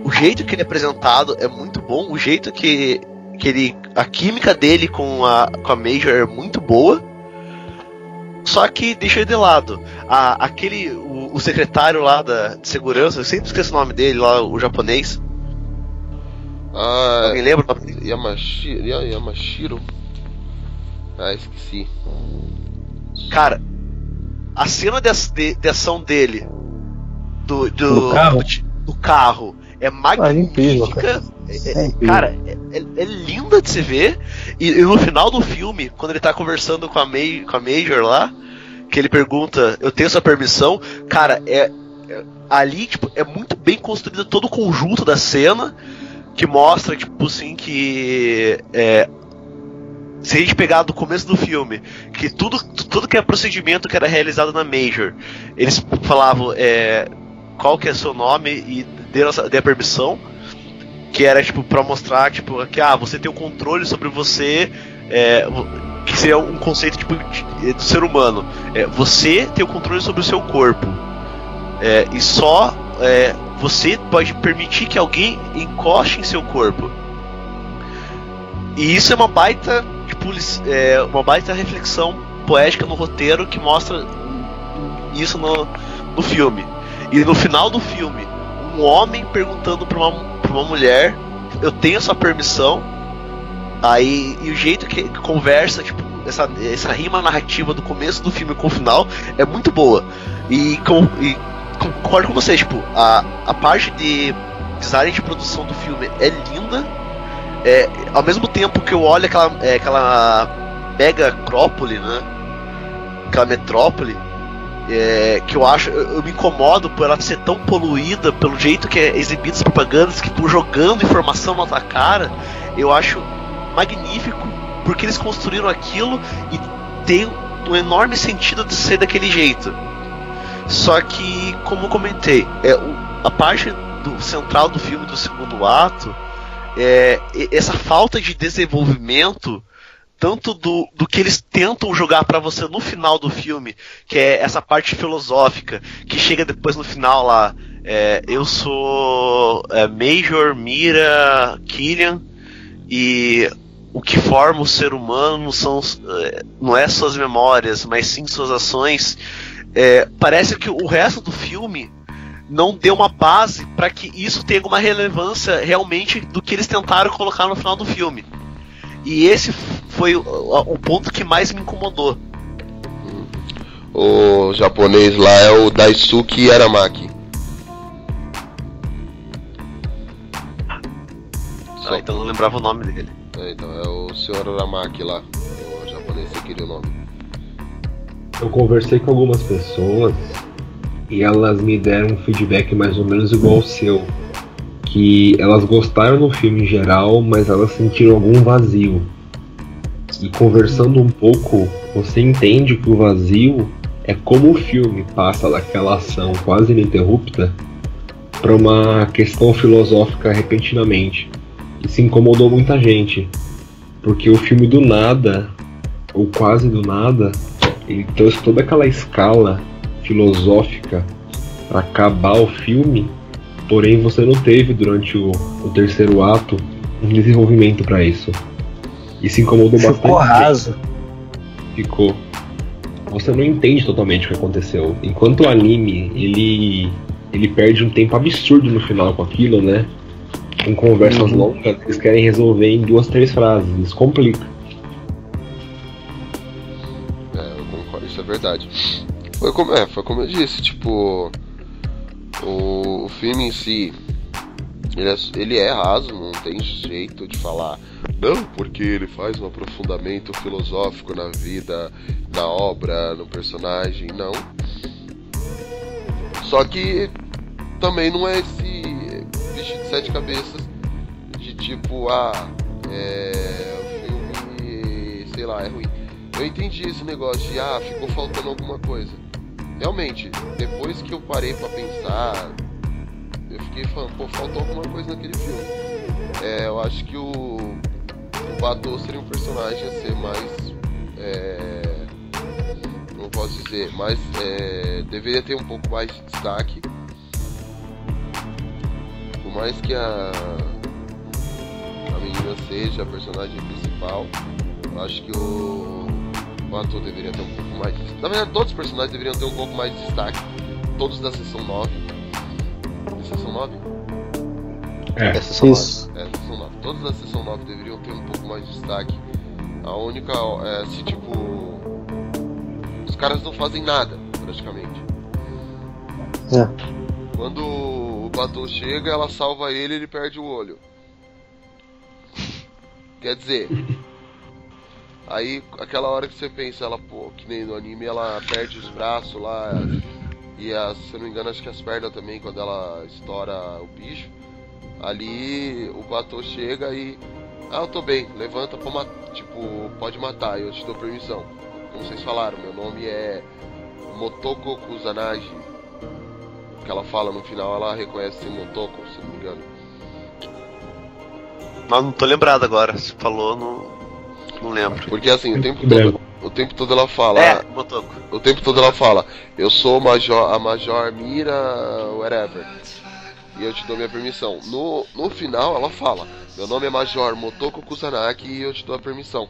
D: O jeito que ele é apresentado é muito bom. O jeito que, que ele. A química dele com a, com a Major é muito boa. Só que deixa ele de lado. A, aquele. O, o secretário lá da de segurança, eu sempre esqueço o nome dele lá, o japonês.
A: Ah,
D: Alguém lembra o nome dele?
A: Yamashiro. Ya- Yamashiro. Ah, esqueci.
D: Cara, a cena de, de- de ação dele. Do, do,
C: Do carro?
D: do carro é
C: Ah, é
D: magnífica.
C: cara.
D: É-
C: É
D: cara, é, é- é linda de se ver. E, e no final do filme, quando ele tá conversando com a, Ma- com a Major lá, que ele pergunta, eu tenho sua permissão, cara, é, é- ali, tipo, é muito bem construído todo o conjunto da cena, que mostra, tipo assim, que se a gente pegar do começo do filme, que tudo, tudo que é procedimento que era realizado na Major, eles falavam é, qual que é seu nome e deram dê a permissão, que era tipo para mostrar tipo que ah você tem o controle sobre você, é, que seria um conceito tipo de- do ser humano, é, você tem o controle sobre o seu corpo É, e só é, você pode permitir que alguém encoste em seu corpo. E isso é uma baita, tipo, é, uma baita reflexão poética no roteiro que mostra isso no, no filme. E no final do filme, um homem perguntando pra uma, uma mulher, eu tenho sua permissão. Aí, e o jeito que conversa, tipo, essa, essa rima narrativa do começo do filme com o final é muito boa. E, com, e concordo com vocês, tipo, a, a parte de design de produção do filme é linda. É, ao mesmo tempo que eu olho aquela, é, aquela mega acrópole, né? Aquela metrópole, é, que eu acho, eu, eu me incomodo por ela ser tão poluída pelo jeito que é exibido as propagandas, que tu jogando informação na tua cara, eu acho magnífico, porque eles construíram aquilo e tem um enorme sentido de ser daquele jeito. Só que, como eu comentei, é, o- a parte do central do filme do segundo ato é essa falta de desenvolvimento tanto do, do que eles tentam jogar pra você no final do filme, que é essa parte filosófica, que chega depois no final lá. é, eu sou é, Major Mira Killian e o que forma o ser humano são, é, não é suas memórias, mas sim suas ações. É, parece que o resto do filme não deu uma base para que isso tenha uma relevância realmente do que eles tentaram colocar no final do filme. E esse foi o, o ponto que mais me incomodou.
A: O japonês lá é o Daisuke Aramaki.
D: Ah, então eu não lembrava o nome dele.
A: É, então, é o Sr. Aramaki lá. O japonês, você queria o nome.
B: Eu conversei com algumas pessoas e elas me deram um feedback mais ou menos igual ao seu. Que elas gostaram do filme em geral, mas elas sentiram algum vazio. E conversando um pouco, você entende que o vazio é como o filme passa daquela ação quase ininterrupta para uma questão filosófica repentinamente. Isso incomodou muita gente. Porque o filme do nada, ou quase do nada, ele trouxe toda aquela escala filosófica para acabar o filme, porém você não teve durante o, o terceiro ato um desenvolvimento para isso. Isso incomodou bastante.
C: Ficou raso.
B: Ficou. Você não entende totalmente o que aconteceu. Enquanto o anime, ele ele perde um tempo absurdo no final com aquilo, né? Com conversas
C: Uhum.
B: longas, eles querem resolver em duas, três frases. Isso complica.
A: É, eu concordo, isso é verdade. Foi como, é, foi como eu disse, tipo. O, o filme em si. Ele é, ele é raso, não tem jeito de falar. Não, porque ele faz um aprofundamento filosófico na vida, na obra, no personagem. Não. Só que também não é esse bicho de sete cabeças de tipo, ah, é. O filme, sei lá, é ruim. Eu entendi esse negócio de, ah, ficou faltando alguma coisa. Realmente, depois que eu parei pra pensar, eu fiquei falando, pô, faltou alguma coisa naquele filme. É, eu acho que o, o Batou seria um personagem a ser mais. É, não posso dizer, mas é, deveria ter um pouco mais de destaque. Por mais que a, a menina seja a personagem principal, eu acho que o, o ator deveria ter um pouco mais. Na verdade, todos os personagens deveriam ter um pouco mais de destaque. Todos da sessão 9. Sessão 9?
B: É,
D: Essa são
C: Isso.
A: É, sessão 9. Todos da sessão 9 deveriam ter um pouco mais de destaque. A única. É, se tipo. Os caras não fazem nada, praticamente.
C: É.
A: Quando o Batou chega, ela salva ele e ele perde o olho. Quer dizer. Aí, aquela hora que você pensa, ela, pô, que nem no anime, ela perde os braços lá. E, as, se eu não me engano, acho que as pernas também, quando ela estoura o bicho. Ali, o Batou chega e. Ah, eu tô bem, levanta pra matar. Tipo, pode matar, eu te dou permissão. Como vocês falaram, meu nome é Motoko Kusanagi. Que ela fala no final, ela reconhece Motoko, se não me engano.
D: Mas não tô lembrado agora. Se falou, não. Não lembro.
A: Porque assim, o tempo todo, o tempo todo ela fala,
D: É, Motoko.
A: o tempo todo ela fala, eu sou major, a Major Mira, whatever. E eu te dou minha permissão. No, no final ela fala, meu nome é Major Motoko Kusanagi e eu te dou a permissão.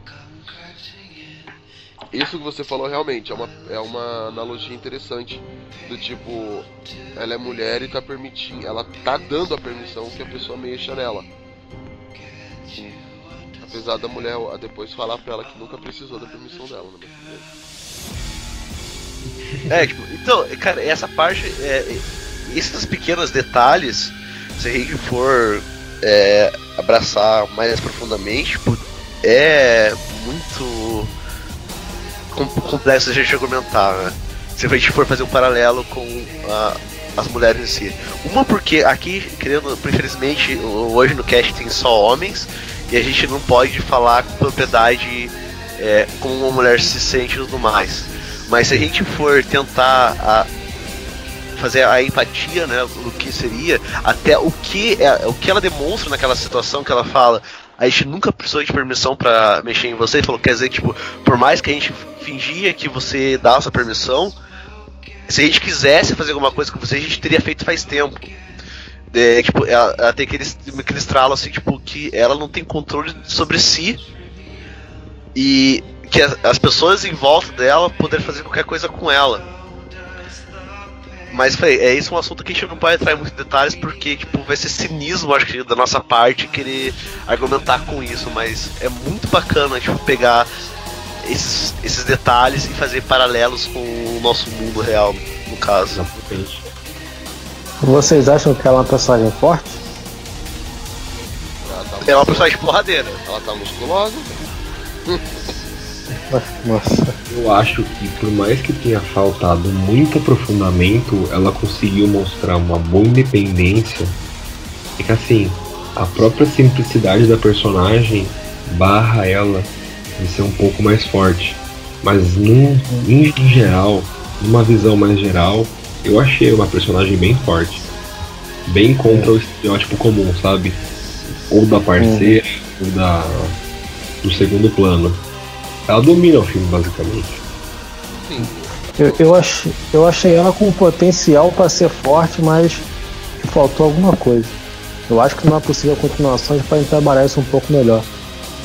A: Isso que você falou realmente é uma, é uma analogia interessante. Do tipo, ela é mulher e tá permitindo. Ela tá dando a permissão que a pessoa mexa nela. Apesar da mulher depois falar pra ela que nunca precisou da permissão dela, né?
D: É, tipo, então, cara, essa parte, é, esses pequenos detalhes, se a gente for é, abraçar mais profundamente, tipo, é muito com- complexo a gente argumentar, né? Se a gente for fazer um paralelo com a- as mulheres em si. Uma porque aqui, querendo, infelizmente, hoje no cast tem só homens, e a gente não pode falar com propriedade é, como uma mulher se sente e tudo mais. Mas se a gente for tentar a- fazer a empatia, né, do que seria, até o que, é, o que ela demonstra naquela situação que ela fala, a gente nunca precisou de permissão pra mexer em você, falou, quer dizer, tipo, por mais que a gente fingia que você dava essa permissão, se a gente quisesse fazer alguma coisa com você, a gente teria feito faz tempo. É, tipo, ela, ela tem aquele, aquele estralo assim, tipo, que ela não tem controle sobre si e que as, as pessoas em volta dela poderem fazer qualquer coisa com ela. Mas falei, é isso um assunto que a gente não pode entrar em muitos detalhes porque tipo, vai ser cinismo, acho que, da nossa parte querer argumentar com isso, mas é muito bacana tipo, pegar esses, esses detalhes e fazer paralelos com o nosso mundo real, no caso.
B: Exatamente.
C: Vocês acham que ela é uma personagem forte?
A: ela, tá,
D: É uma personagem porradeira.
A: ela tá musculosa.
C: Nossa.
B: Eu acho que por mais que tenha faltado muito aprofundamento, ela conseguiu mostrar uma boa independência. E que assim, a própria simplicidade da personagem barra ela de ser um pouco mais forte. Mas num, em geral, numa visão mais geral, eu achei uma personagem bem forte. Bem contra o estereótipo comum, sabe? Ou da parceira, ou da, do segundo plano. Ela domina o filme, basicamente.
A: Sim.
C: Eu, eu, achei, eu achei ela com potencial para ser forte, mas faltou alguma coisa. Eu acho que não é possível continuações para trabalhar isso um pouco melhor.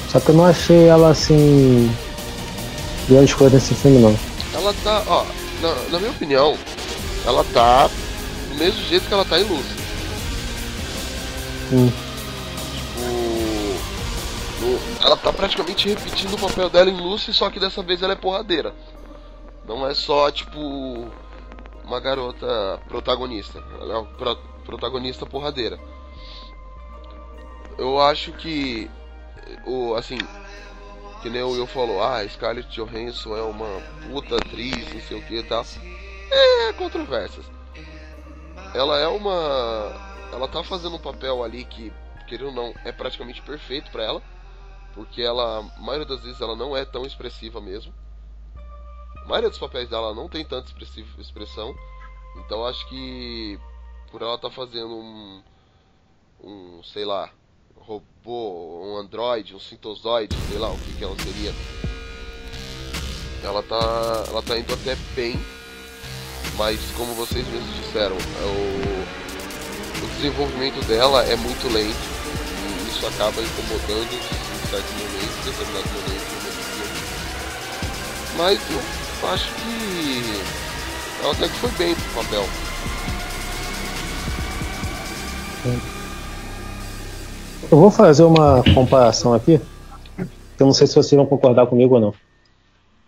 C: Só que eu não achei ela assim. grandes coisas nesse filme, não.
A: Ela tá, ó, na, na minha opinião, ela tá do mesmo jeito que ela tá em Lucy.
C: Hum.
A: Tipo, no- ela tá praticamente repetindo o papel dela em Lucy, só que dessa vez ela é porradeira. Não é só, tipo, uma garota protagonista. Ela é uma pro- protagonista porradeira. eu acho que o assim, que nem o Will falou, ah, Scarlett Johansson é uma puta atriz, não sei o que e tal. É, controvérsias. Ela é uma. Ela tá fazendo um papel ali que, querendo ou não, é praticamente perfeito pra ela. Porque ela, a maioria das vezes, ela não é tão expressiva mesmo. A maioria dos papéis dela não tem tanta expressão. Então acho que por ela tá fazendo um. Um, sei lá, robô, um androide, um sintozoide, sei lá o que, que ela seria. Ela tá. Ela tá indo até bem. Mas como vocês mesmos disseram, é o, o desenvolvimento dela é muito lento. E isso acaba incomodando em certos momentos, em determinados momentos. Mas eu acho que ela até que foi bem pro papel.
C: Eu vou fazer uma comparação aqui, eu não sei se vocês vão concordar comigo ou não.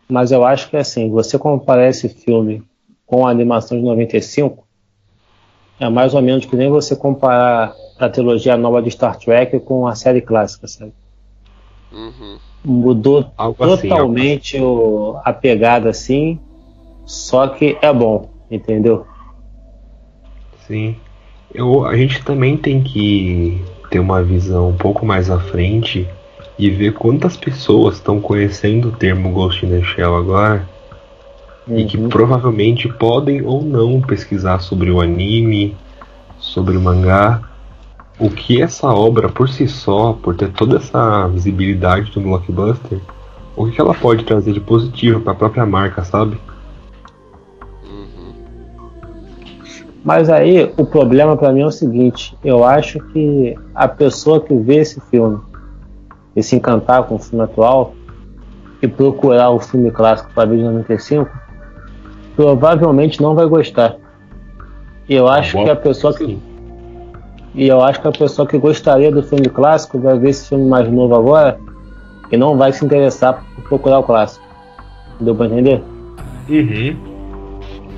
C: Mas eu acho que assim, você comparar esse filme com a animação de 95, é mais ou menos que nem você comparar a trilogia nova de Star Trek com a série clássica, sabe?
A: Uhum.
C: Mudou
B: Algo assim,
C: totalmente o- a pegada assim, só que é bom, entendeu?
B: Sim. Eu, a gente também tem que ter uma visão um pouco mais à frente e ver quantas pessoas estão conhecendo o termo Ghost in the Shell agora e que provavelmente podem ou não pesquisar sobre o anime, sobre o mangá, o que essa obra por si só, por ter toda essa visibilidade do blockbuster, o que ela pode trazer de positivo para a própria marca, sabe?
C: Mas aí o problema pra mim é o seguinte: eu acho que a pessoa que vê esse filme e se encantar com o filme atual e procurar o filme clássico para ver de 95, provavelmente não vai gostar. E eu acho
B: Bom,
C: que a pessoa que
B: sim.
C: e eu acho que a pessoa que gostaria do filme clássico vai ver esse filme mais novo agora e não vai se interessar por procurar o clássico. Deu pra entender?
B: Uhum.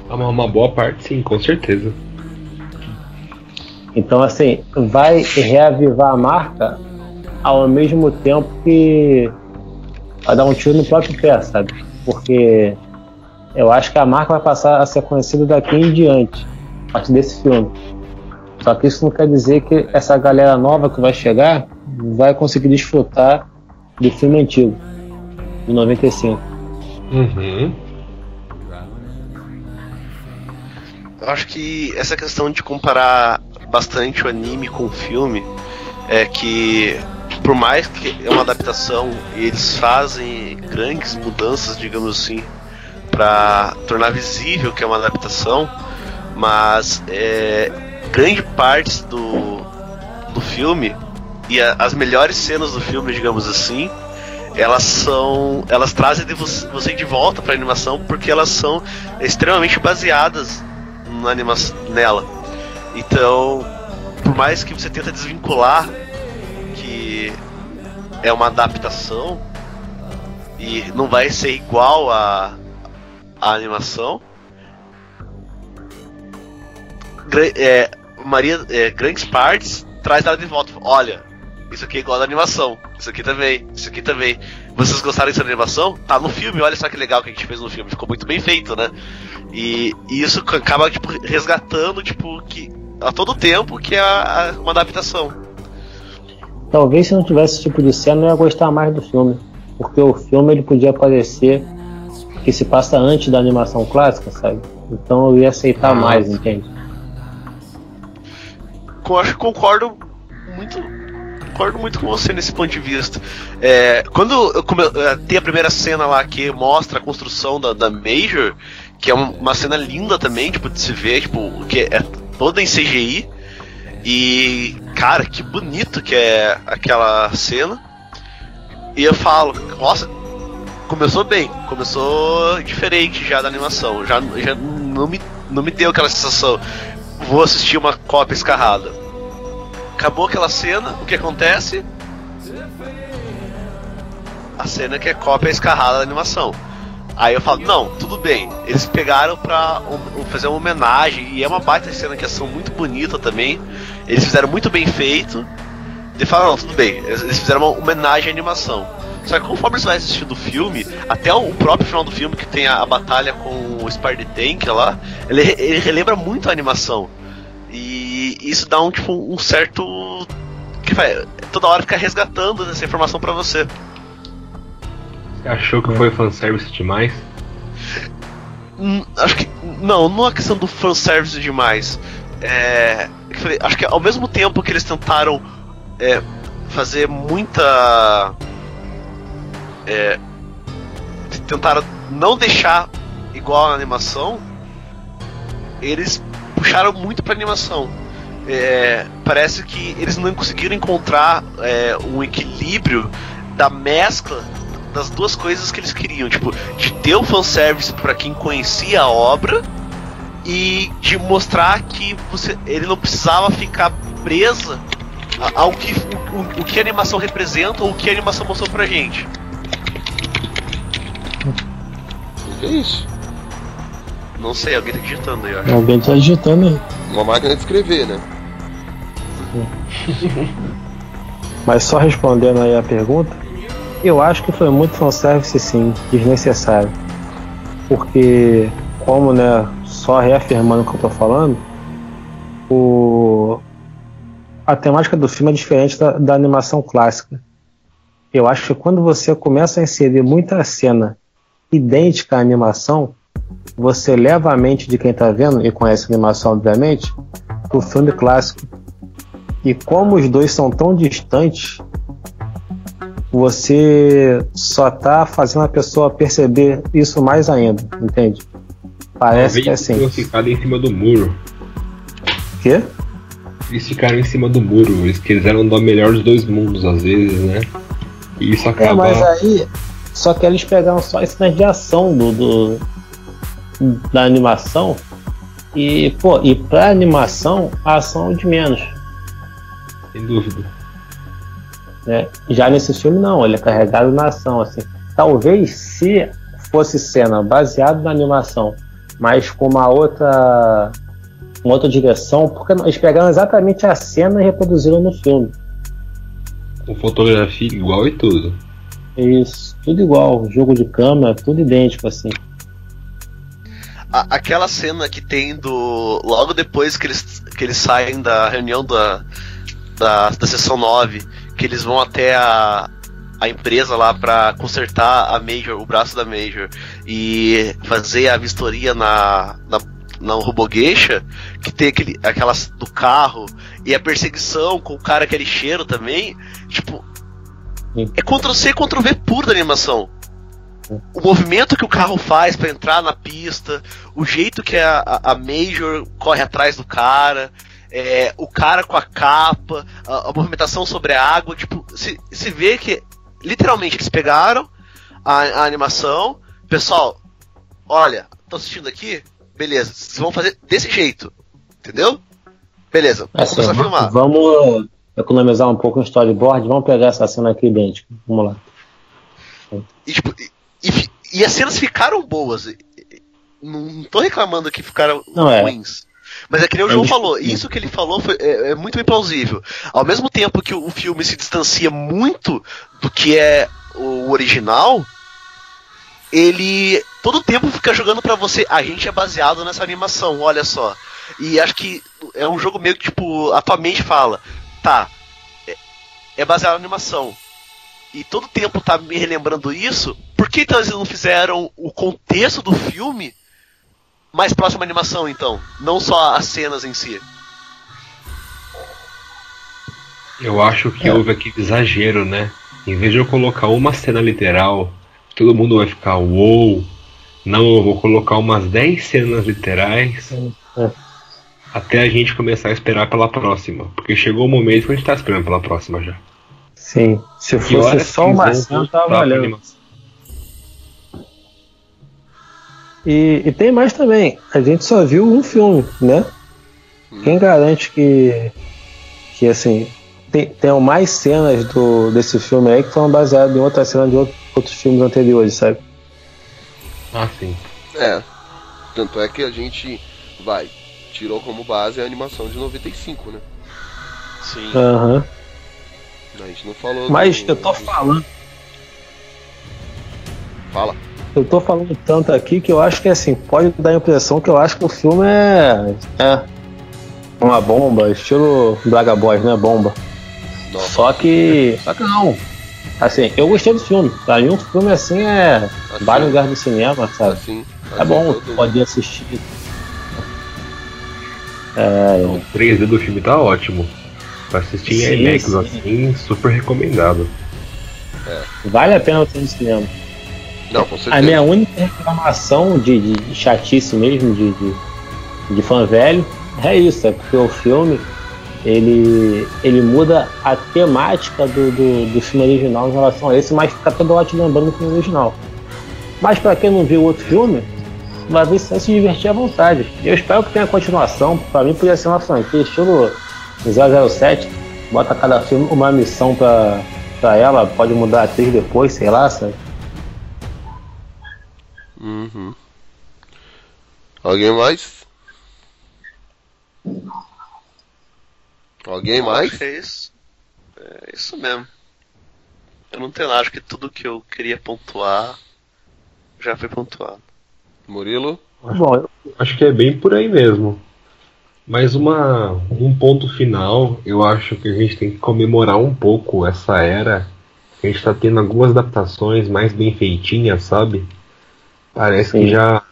B: Uma, uma boa parte, sim, com certeza.
C: Então, assim, vai reavivar a marca ao mesmo tempo que vai dar um tiro no próprio pé, sabe? Porque eu acho que a marca vai passar a ser conhecida daqui em diante, a partir desse filme. Só que isso não quer dizer que essa galera nova que vai chegar vai conseguir desfrutar do filme antigo, de 95.
B: Uhum.
D: Eu acho que essa questão de comparar bastante o anime com o filme é que por mais que é uma adaptação e eles fazem grandes mudanças, digamos assim, para tornar visível que é uma adaptação, mas é, grande parte do, do filme e a- as melhores cenas do filme, digamos assim, elas são elas trazem de vo- você de volta para animação porque elas são extremamente baseadas na animação nela. Então, por mais que você tenta desvincular que é uma adaptação e não vai ser igual a, a animação, é, Maria, é, grandes partes traz ela de volta. Olha, isso aqui é igual da animação. Isso aqui também, isso aqui também. Vocês gostaram dessa animação? Tá no filme, olha só que legal que a gente fez no filme. Ficou muito bem feito, né? E, e isso acaba, tipo, resgatando, tipo, que a todo tempo que é a- a- uma adaptação.
C: Talvez se não tivesse esse tipo de cena eu ia gostar mais do filme. Porque o filme ele podia parecer que se passa antes da animação clássica, sabe? Então eu ia aceitar
B: Ah,
C: mais, entende?
D: Eu acho que concordo muito. Concordo muito com você nesse ponto de vista. É, quando eu come, é, tem a primeira cena lá que mostra a construção da, da Major, que é um- uma cena linda também, tipo, de se ver, tipo, que é toda em CGI. E, cara, que bonito que é aquela cena. E eu falo, nossa, começou bem, começou diferente já da animação. Já, já não, me, não me deu aquela sensação, vou assistir uma cópia escarrada. Acabou aquela cena, o que acontece? A cena que é cópia escarrada da animação. Aí eu falo, não, tudo bem. Eles pegaram pra um- fazer uma homenagem, e é uma baita cena que são muito bonita também. Eles fizeram muito bem feito. Ele fala, não, tudo bem, eles fizeram uma homenagem à animação. Só que conforme você vai assistindo o filme, até o próprio final do filme, que tem a, a batalha com o Spider Tank lá, ele, ele relembra muito a animação. E isso dá um, tipo, um certo. que vai toda hora ficar resgatando essa informação pra você.
B: Você achou que foi fanservice demais?
D: Hum, acho que. Não, não é questão do fanservice demais. É. Acho que ao mesmo tempo que eles tentaram é, fazer muita. É, tentaram não deixar igual a animação, eles puxaram muito pra animação. É, parece que eles não conseguiram encontrar é, um equilíbrio da mescla das duas coisas que eles queriam, tipo, de ter o fanservice pra quem conhecia a obra e de mostrar que você, ele não precisava ficar presa ao que o, o que a animação representa ou o que a animação mostrou pra gente.
A: Que é isso?
D: Não sei, alguém tá digitando aí, eu acho.
C: Alguém tá digitando aí.
A: Uma máquina de escrever, né?
C: Mas só respondendo aí a pergunta, eu acho que foi muito fanservice sim, desnecessário. Porque, como né, só reafirmando o que eu tô falando, o... a temática do filme é diferente da, da animação clássica. Eu acho que quando você começa a inserir muita cena idêntica à animação, você leva a mente de quem tá vendo, e conhece a animação obviamente, pro filme clássico. E como os dois são tão distantes, você só tá fazendo a pessoa perceber isso mais ainda, entende? Parece que é assim.
B: Ficado em cima do muro.
C: Quê?
B: Eles ficaram em cima do muro. Eles quiseram dar o melhor dos dois mundos, às vezes, né? E isso
C: É,
B: acaba.
C: mas aí. Só que eles pegaram só as cenas de ação do, do- da animação. E, pô, e pra animação, a ação é de menos.
B: Sem dúvida.
C: né? Já nesse filme não, ele é carregado na ação, assim. Talvez se fosse cena baseada na animação, mas com uma outra uma outra direção, porque eles pegaram exatamente a cena e reproduziram no filme.
B: Com fotografia igual e tudo.
C: Isso, tudo igual, jogo de câmera, tudo idêntico assim.
D: A- aquela cena que tem do. Logo depois que eles, que eles saem da reunião da, da, da sessão 9, que eles vão até a, a empresa lá pra consertar a Major, o braço da Major, e fazer a vistoria na. na na Robogueixa, que tem aquele, aquelas do carro e a perseguição com o cara que é lixeiro também, tipo. É Ctrl C, Ctrl V puro da animação o movimento que o carro faz pra entrar na pista, o jeito que a, a, Major corre atrás do cara, é, o cara com a capa, a, a movimentação sobre a água, tipo, se, se vê que literalmente eles pegaram a, a animação, pessoal, olha, tô assistindo aqui, beleza, vocês vão fazer desse jeito, entendeu? Beleza, vamos
C: Assim,
D: começar a filmar.
C: vamos economizar um pouco no storyboard, vamos pegar essa cena aqui idêntica. Vamos lá.
D: E, tipo, e, e as cenas ficaram boas. Não, tô reclamando que ficaram
C: Não, é.
D: ruins. Mas é que nem o
C: É
D: João falou, isso que ele falou foi, é, é muito bem plausível. Ao mesmo tempo que o, o filme se distancia muito do que é o original, ele todo tempo fica jogando pra você, a gente é baseado nessa animação, olha só. E acho que é um jogo meio que tipo, a tua mente fala, tá, é, é baseado na animação. E todo tempo tá me relembrando isso, por que então eles não fizeram o contexto do filme mais próximo à animação, então? Não só as cenas em si.
B: Eu acho que houve aquele exagero, né? Em vez de eu colocar uma cena literal, todo mundo vai ficar uou. Não, eu vou colocar umas 10 cenas literais
C: É.
B: até a gente começar a esperar pela próxima. Porque chegou o momento que a gente tá esperando pela próxima já.
C: Sim, se fosse só cena,
B: voltar
C: tava
B: animação?
C: E, e tem mais também. A gente só viu um filme, né? Quem garante que, que assim, tem, tenham mais cenas do, desse filme aí que foram baseadas em outras cenas de outro- outros filmes anteriores, sabe?
B: Ah, sim.
A: É. Tanto é que a gente vai. Tirou como base a animação de 95, né?
D: Sim.
C: Aham.
A: A gente não falou.
C: Mas
A: do-
C: eu tô falando,
A: Fala.
C: eu tô falando tanto aqui que eu acho que assim, pode dar a impressão que eu acho que o filme é. É. Uma bomba, estilo Braga Boys, né? Bomba.
A: Nossa.
C: Só que. Só que não. Assim, eu gostei do filme. Pra mim, um filme assim é.
A: Assim.
C: Vale lugar do cinema, sabe?
A: Assim.
C: É
A: assim,
C: bom
A: todo-
C: poder assistir. É,
B: O 3D do filme tá ótimo. Pra assistir em
C: Sim,
B: IMAX
C: sim.
B: assim, super recomendado.
C: vale a pena ter no cinema.
A: Não, com
C: A
A: certeza.
C: minha única reclamação de, de, de chatice mesmo, de, de, de fã velho, é isso, é porque o filme ele, ele muda a temática do, do, do filme original em relação a esse, mas fica toda hora te lembrando do filme original. Mas pra quem não viu o outro filme, vai ver se se divertir à vontade. Eu espero que tenha continuação, pra mim podia ser uma franquia estilo 007, bota cada filme uma missão pra, pra ela, pode mudar a atriz depois, sei lá, sabe?
A: Uhum. Alguém mais? Alguém mais?
D: É isso. É isso mesmo. Eu não tenho nada, acho que tudo que eu queria pontuar já foi pontuado.
A: Murilo?
C: Bom, eu-
B: Acho que é bem por aí mesmo. Mas uma, um ponto final, eu acho que a gente tem que comemorar um pouco essa era. que A gente tá tendo algumas adaptações mais bem feitinhas, sabe? Parece que
C: Sim.
B: já,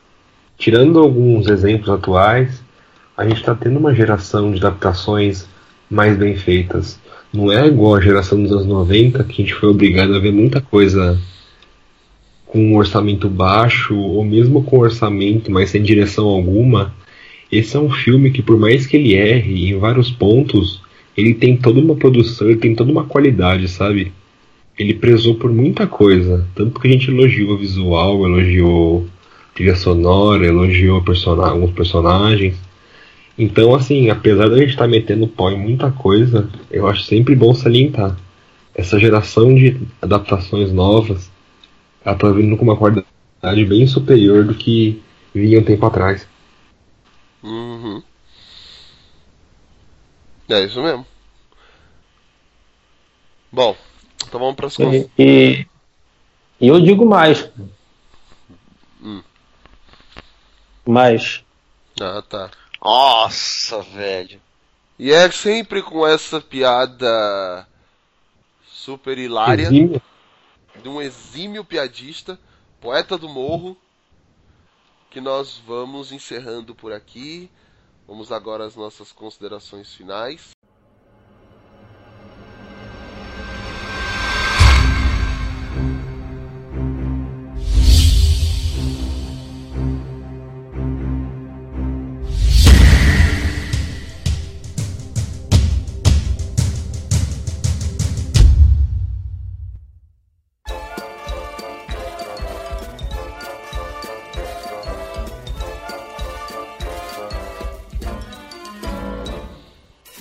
B: tirando alguns exemplos atuais, a gente tá tendo uma geração de adaptações mais bem feitas. Não é igual a geração dos anos 90, que a gente foi obrigado a ver muita coisa com um orçamento baixo, ou mesmo com orçamento, mas sem direção alguma. Esse é um filme que, por mais que ele erre em vários pontos, ele tem toda uma produção, ele tem toda uma qualidade, sabe? Ele prezou por muita coisa. Tanto que a gente elogiou o visual, elogiou trilha sonora, elogiou persona- alguns personagens. Então, assim, apesar da gente estar metendo pau em muita coisa, eu acho sempre bom salientar. Essa geração de adaptações novas, ela tá vindo com uma qualidade bem superior do que vinha um tempo atrás.
A: Uhum. É isso mesmo. Bom, então vamos para as
C: E, e, e eu digo mais.
A: Hum.
C: Mas
A: Ah, tá.
D: Nossa, velho.
A: E é sempre com essa piada super hilária
B: Exímio.
A: De um exímio piadista, poeta do morro, que nós vamos encerrando por aqui. Vamos agora às nossas considerações finais.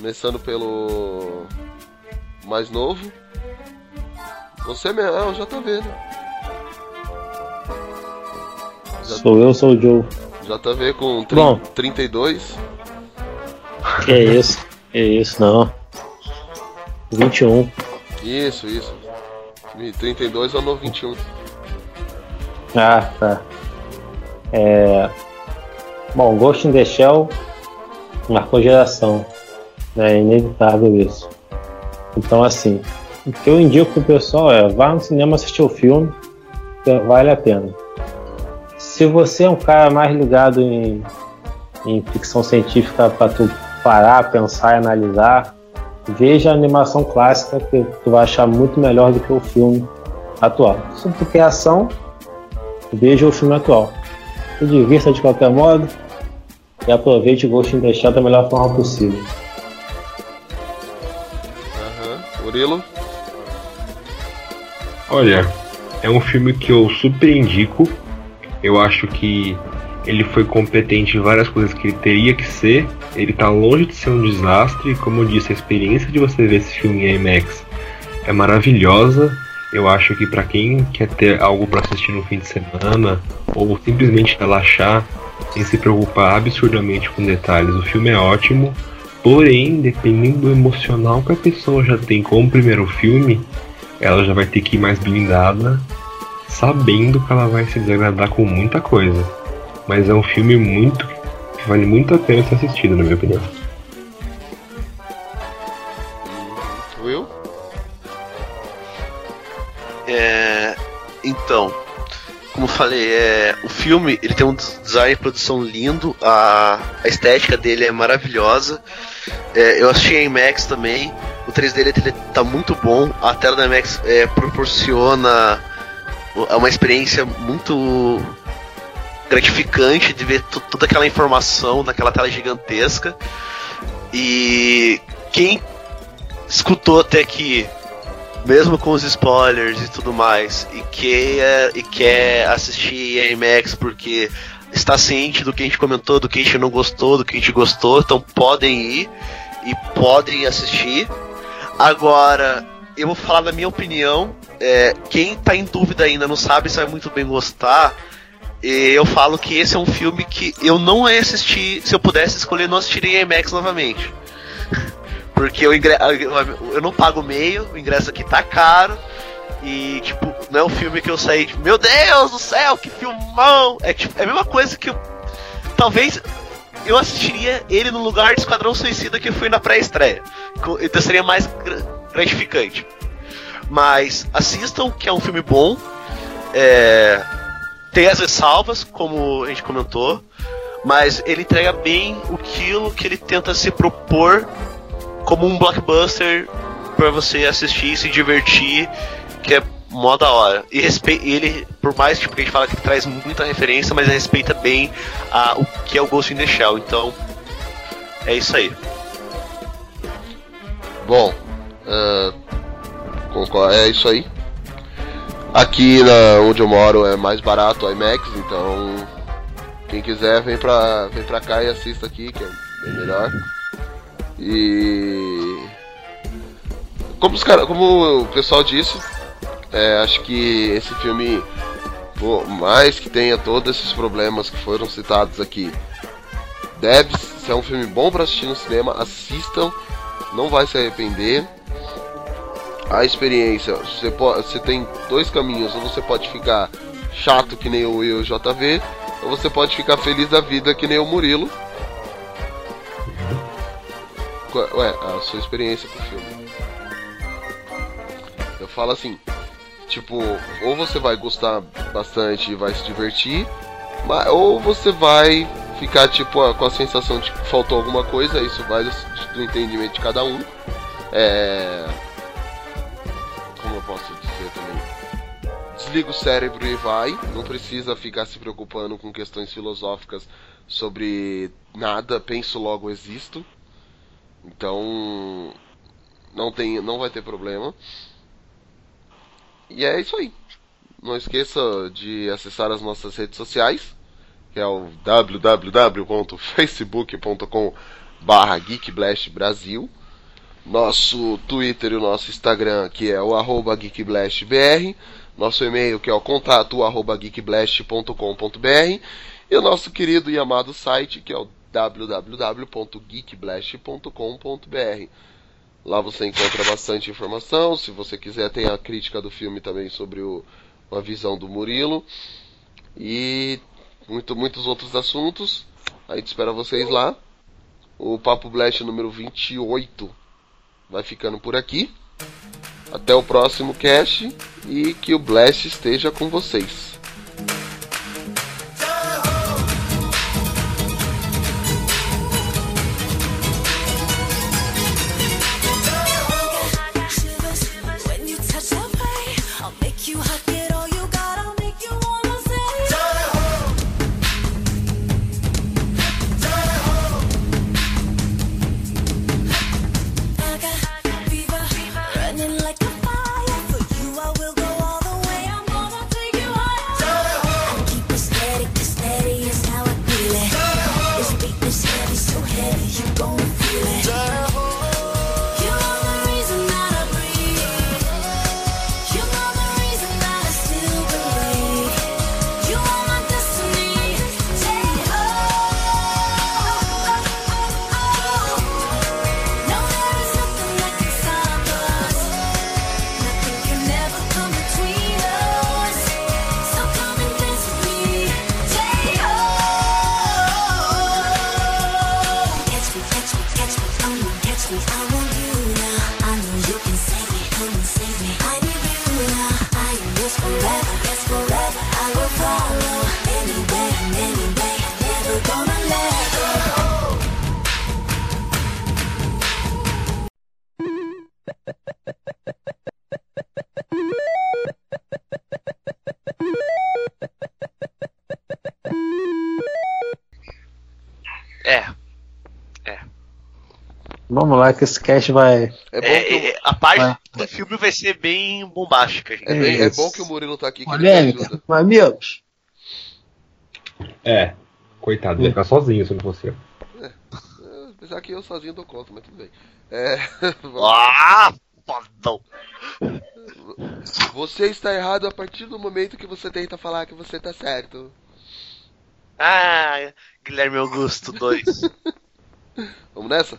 A: Começando pelo mais novo. Você mesmo, é o JV, né?
C: sou eu, sou o Joe.
A: JV com tri-
C: Bom.
A: 32.
C: Que é isso? Que é isso, não. 21.
A: Isso, isso. 32 ou no 21.
C: Ah, tá. É... Bom, Ghost in the Shell marcou geração. É inevitável isso. Então, assim, o que eu indico pro pessoal é vá no cinema assistir o filme, vale a pena. Se você é um cara mais ligado em, em ficção científica para tu parar, pensar e analisar, veja a animação clássica que tu vai achar muito melhor do que o filme atual. Se tu quer ação, veja o filme atual. Se divirta de qualquer modo e aproveite o in the Shell da melhor forma possível.
A: Murilo?
B: Olha, é um filme que eu super indico. Eu acho que ele foi competente em várias coisas que ele teria que ser. Ele tá longe de ser um desastre. Como eu disse, a experiência de você ver esse filme em IMAX é maravilhosa. Eu acho que pra quem quer ter algo pra assistir no fim de semana ou simplesmente relaxar sem se preocupar absurdamente com detalhes, o filme é ótimo. Porém, dependendo do emocional que a pessoa já tem com o primeiro filme, ela já vai ter que ir mais blindada, sabendo que ela vai se desagradar com muita coisa. Mas é um filme muito que vale muito a pena ser assistido, na minha opinião.
A: Will?
D: É, então, como eu falei, é, o filme ele tem um design e produção lindo, a, a estética dele é maravilhosa. É, eu assisti em IMAX também, o 3D dele tá muito bom, a tela da IMAX é, proporciona uma experiência muito gratificante de ver toda aquela informação naquela tela gigantesca. E quem escutou até aqui mesmo com os spoilers e tudo mais, e quer, e quer assistir IMAX porque está ciente do que a gente comentou, do que a gente não gostou, do que a gente gostou, então podem ir e podem assistir. Agora, eu vou falar da minha opinião. é, quem tá em dúvida ainda não sabe se vai muito bem gostar. e Eu falo que esse é um filme que eu não ia assistir, se eu pudesse escolher, não assistiria em IMAX novamente. Porque eu, ingre... eu não pago meio, o ingresso aqui tá caro. E, tipo, não é um filme que eu saí, tipo, meu Deus do céu, que filmão! É, tipo, é a mesma coisa que eu. Talvez eu assistiria ele no lugar de Esquadrão Suicida que eu fui na pré-estreia. Então seria mais gra- gratificante. Mas assistam, que é um filme bom. É, tem as ressalvas, como a gente comentou. Mas ele entrega bem aquilo que ele tenta se propor como um blockbuster pra você assistir e se divertir, que é mó da hora. E respe... ele, por mais tipo, que a gente fala que traz muita referência, mas respeita bem a, o que é o Ghost in the Shell. Então, é isso aí.
A: Bom, concordo, é isso aí. Aqui na, onde eu moro é mais barato o IMAX, então quem quiser vem pra, vem pra cá e assista aqui, que é bem melhor. E como, os cara, como o pessoal disse, é, acho que esse filme, por mais que tenha todos esses problemas que foram citados aqui, deve ser um filme bom pra assistir no cinema, assistam, não vai se arrepender. A experiência, você, pode, você tem dois caminhos, ou você pode ficar chato que nem o JV, ou você pode ficar feliz da vida que nem o Murilo. Ué, a sua experiência com o filme. Eu falo assim, tipo, ou você vai gostar bastante e vai se divertir, ma- ou você vai ficar tipo com a sensação de que faltou alguma coisa, isso vai do entendimento de cada um. É. Como eu posso dizer também? Desliga o cérebro e vai, não precisa ficar se preocupando com questões filosóficas sobre nada, penso logo existo. Então, não tem, não vai ter problema. E é isso aí. Não esqueça de acessar as nossas redes sociais, que é o www.facebook.com geekblastbrasil nosso Twitter e o nosso Instagram, que é o arroba geekblastbr, nosso e-mail, que é o contato arroba geekblast.com.br, e o nosso querido e amado site, que é o www.geekblast.com.br. Lá você encontra bastante informação. Se você quiser, tem a crítica do filme também sobre o, a visão do Murilo. E muito, muitos outros assuntos. A gente espera vocês lá. O Papo Blast número 28 vai ficando por aqui. Até o próximo cast e que o Blast esteja com vocês.
C: Vamos lá que esse cast vai.
A: É bom,
D: É,
A: que, o,
D: é, a parte
C: Vai.
D: do filme vai ser bem bombástica. gente.
A: é bem- é
C: Isso.
A: bom que o Murilo tá aqui que ele me
C: Polêmica.
A: ajuda.
C: Amigos.
B: É, coitado, ia ficar sozinho se não fosse eu.
A: É, Apesar que eu sozinho dou conta, mas tudo bem. É,
D: Ah, fodão.
A: você está errado a partir do momento que você tenta falar que você tá certo.
D: Ah, Guilherme Augusto 2.
A: Vamos nessa?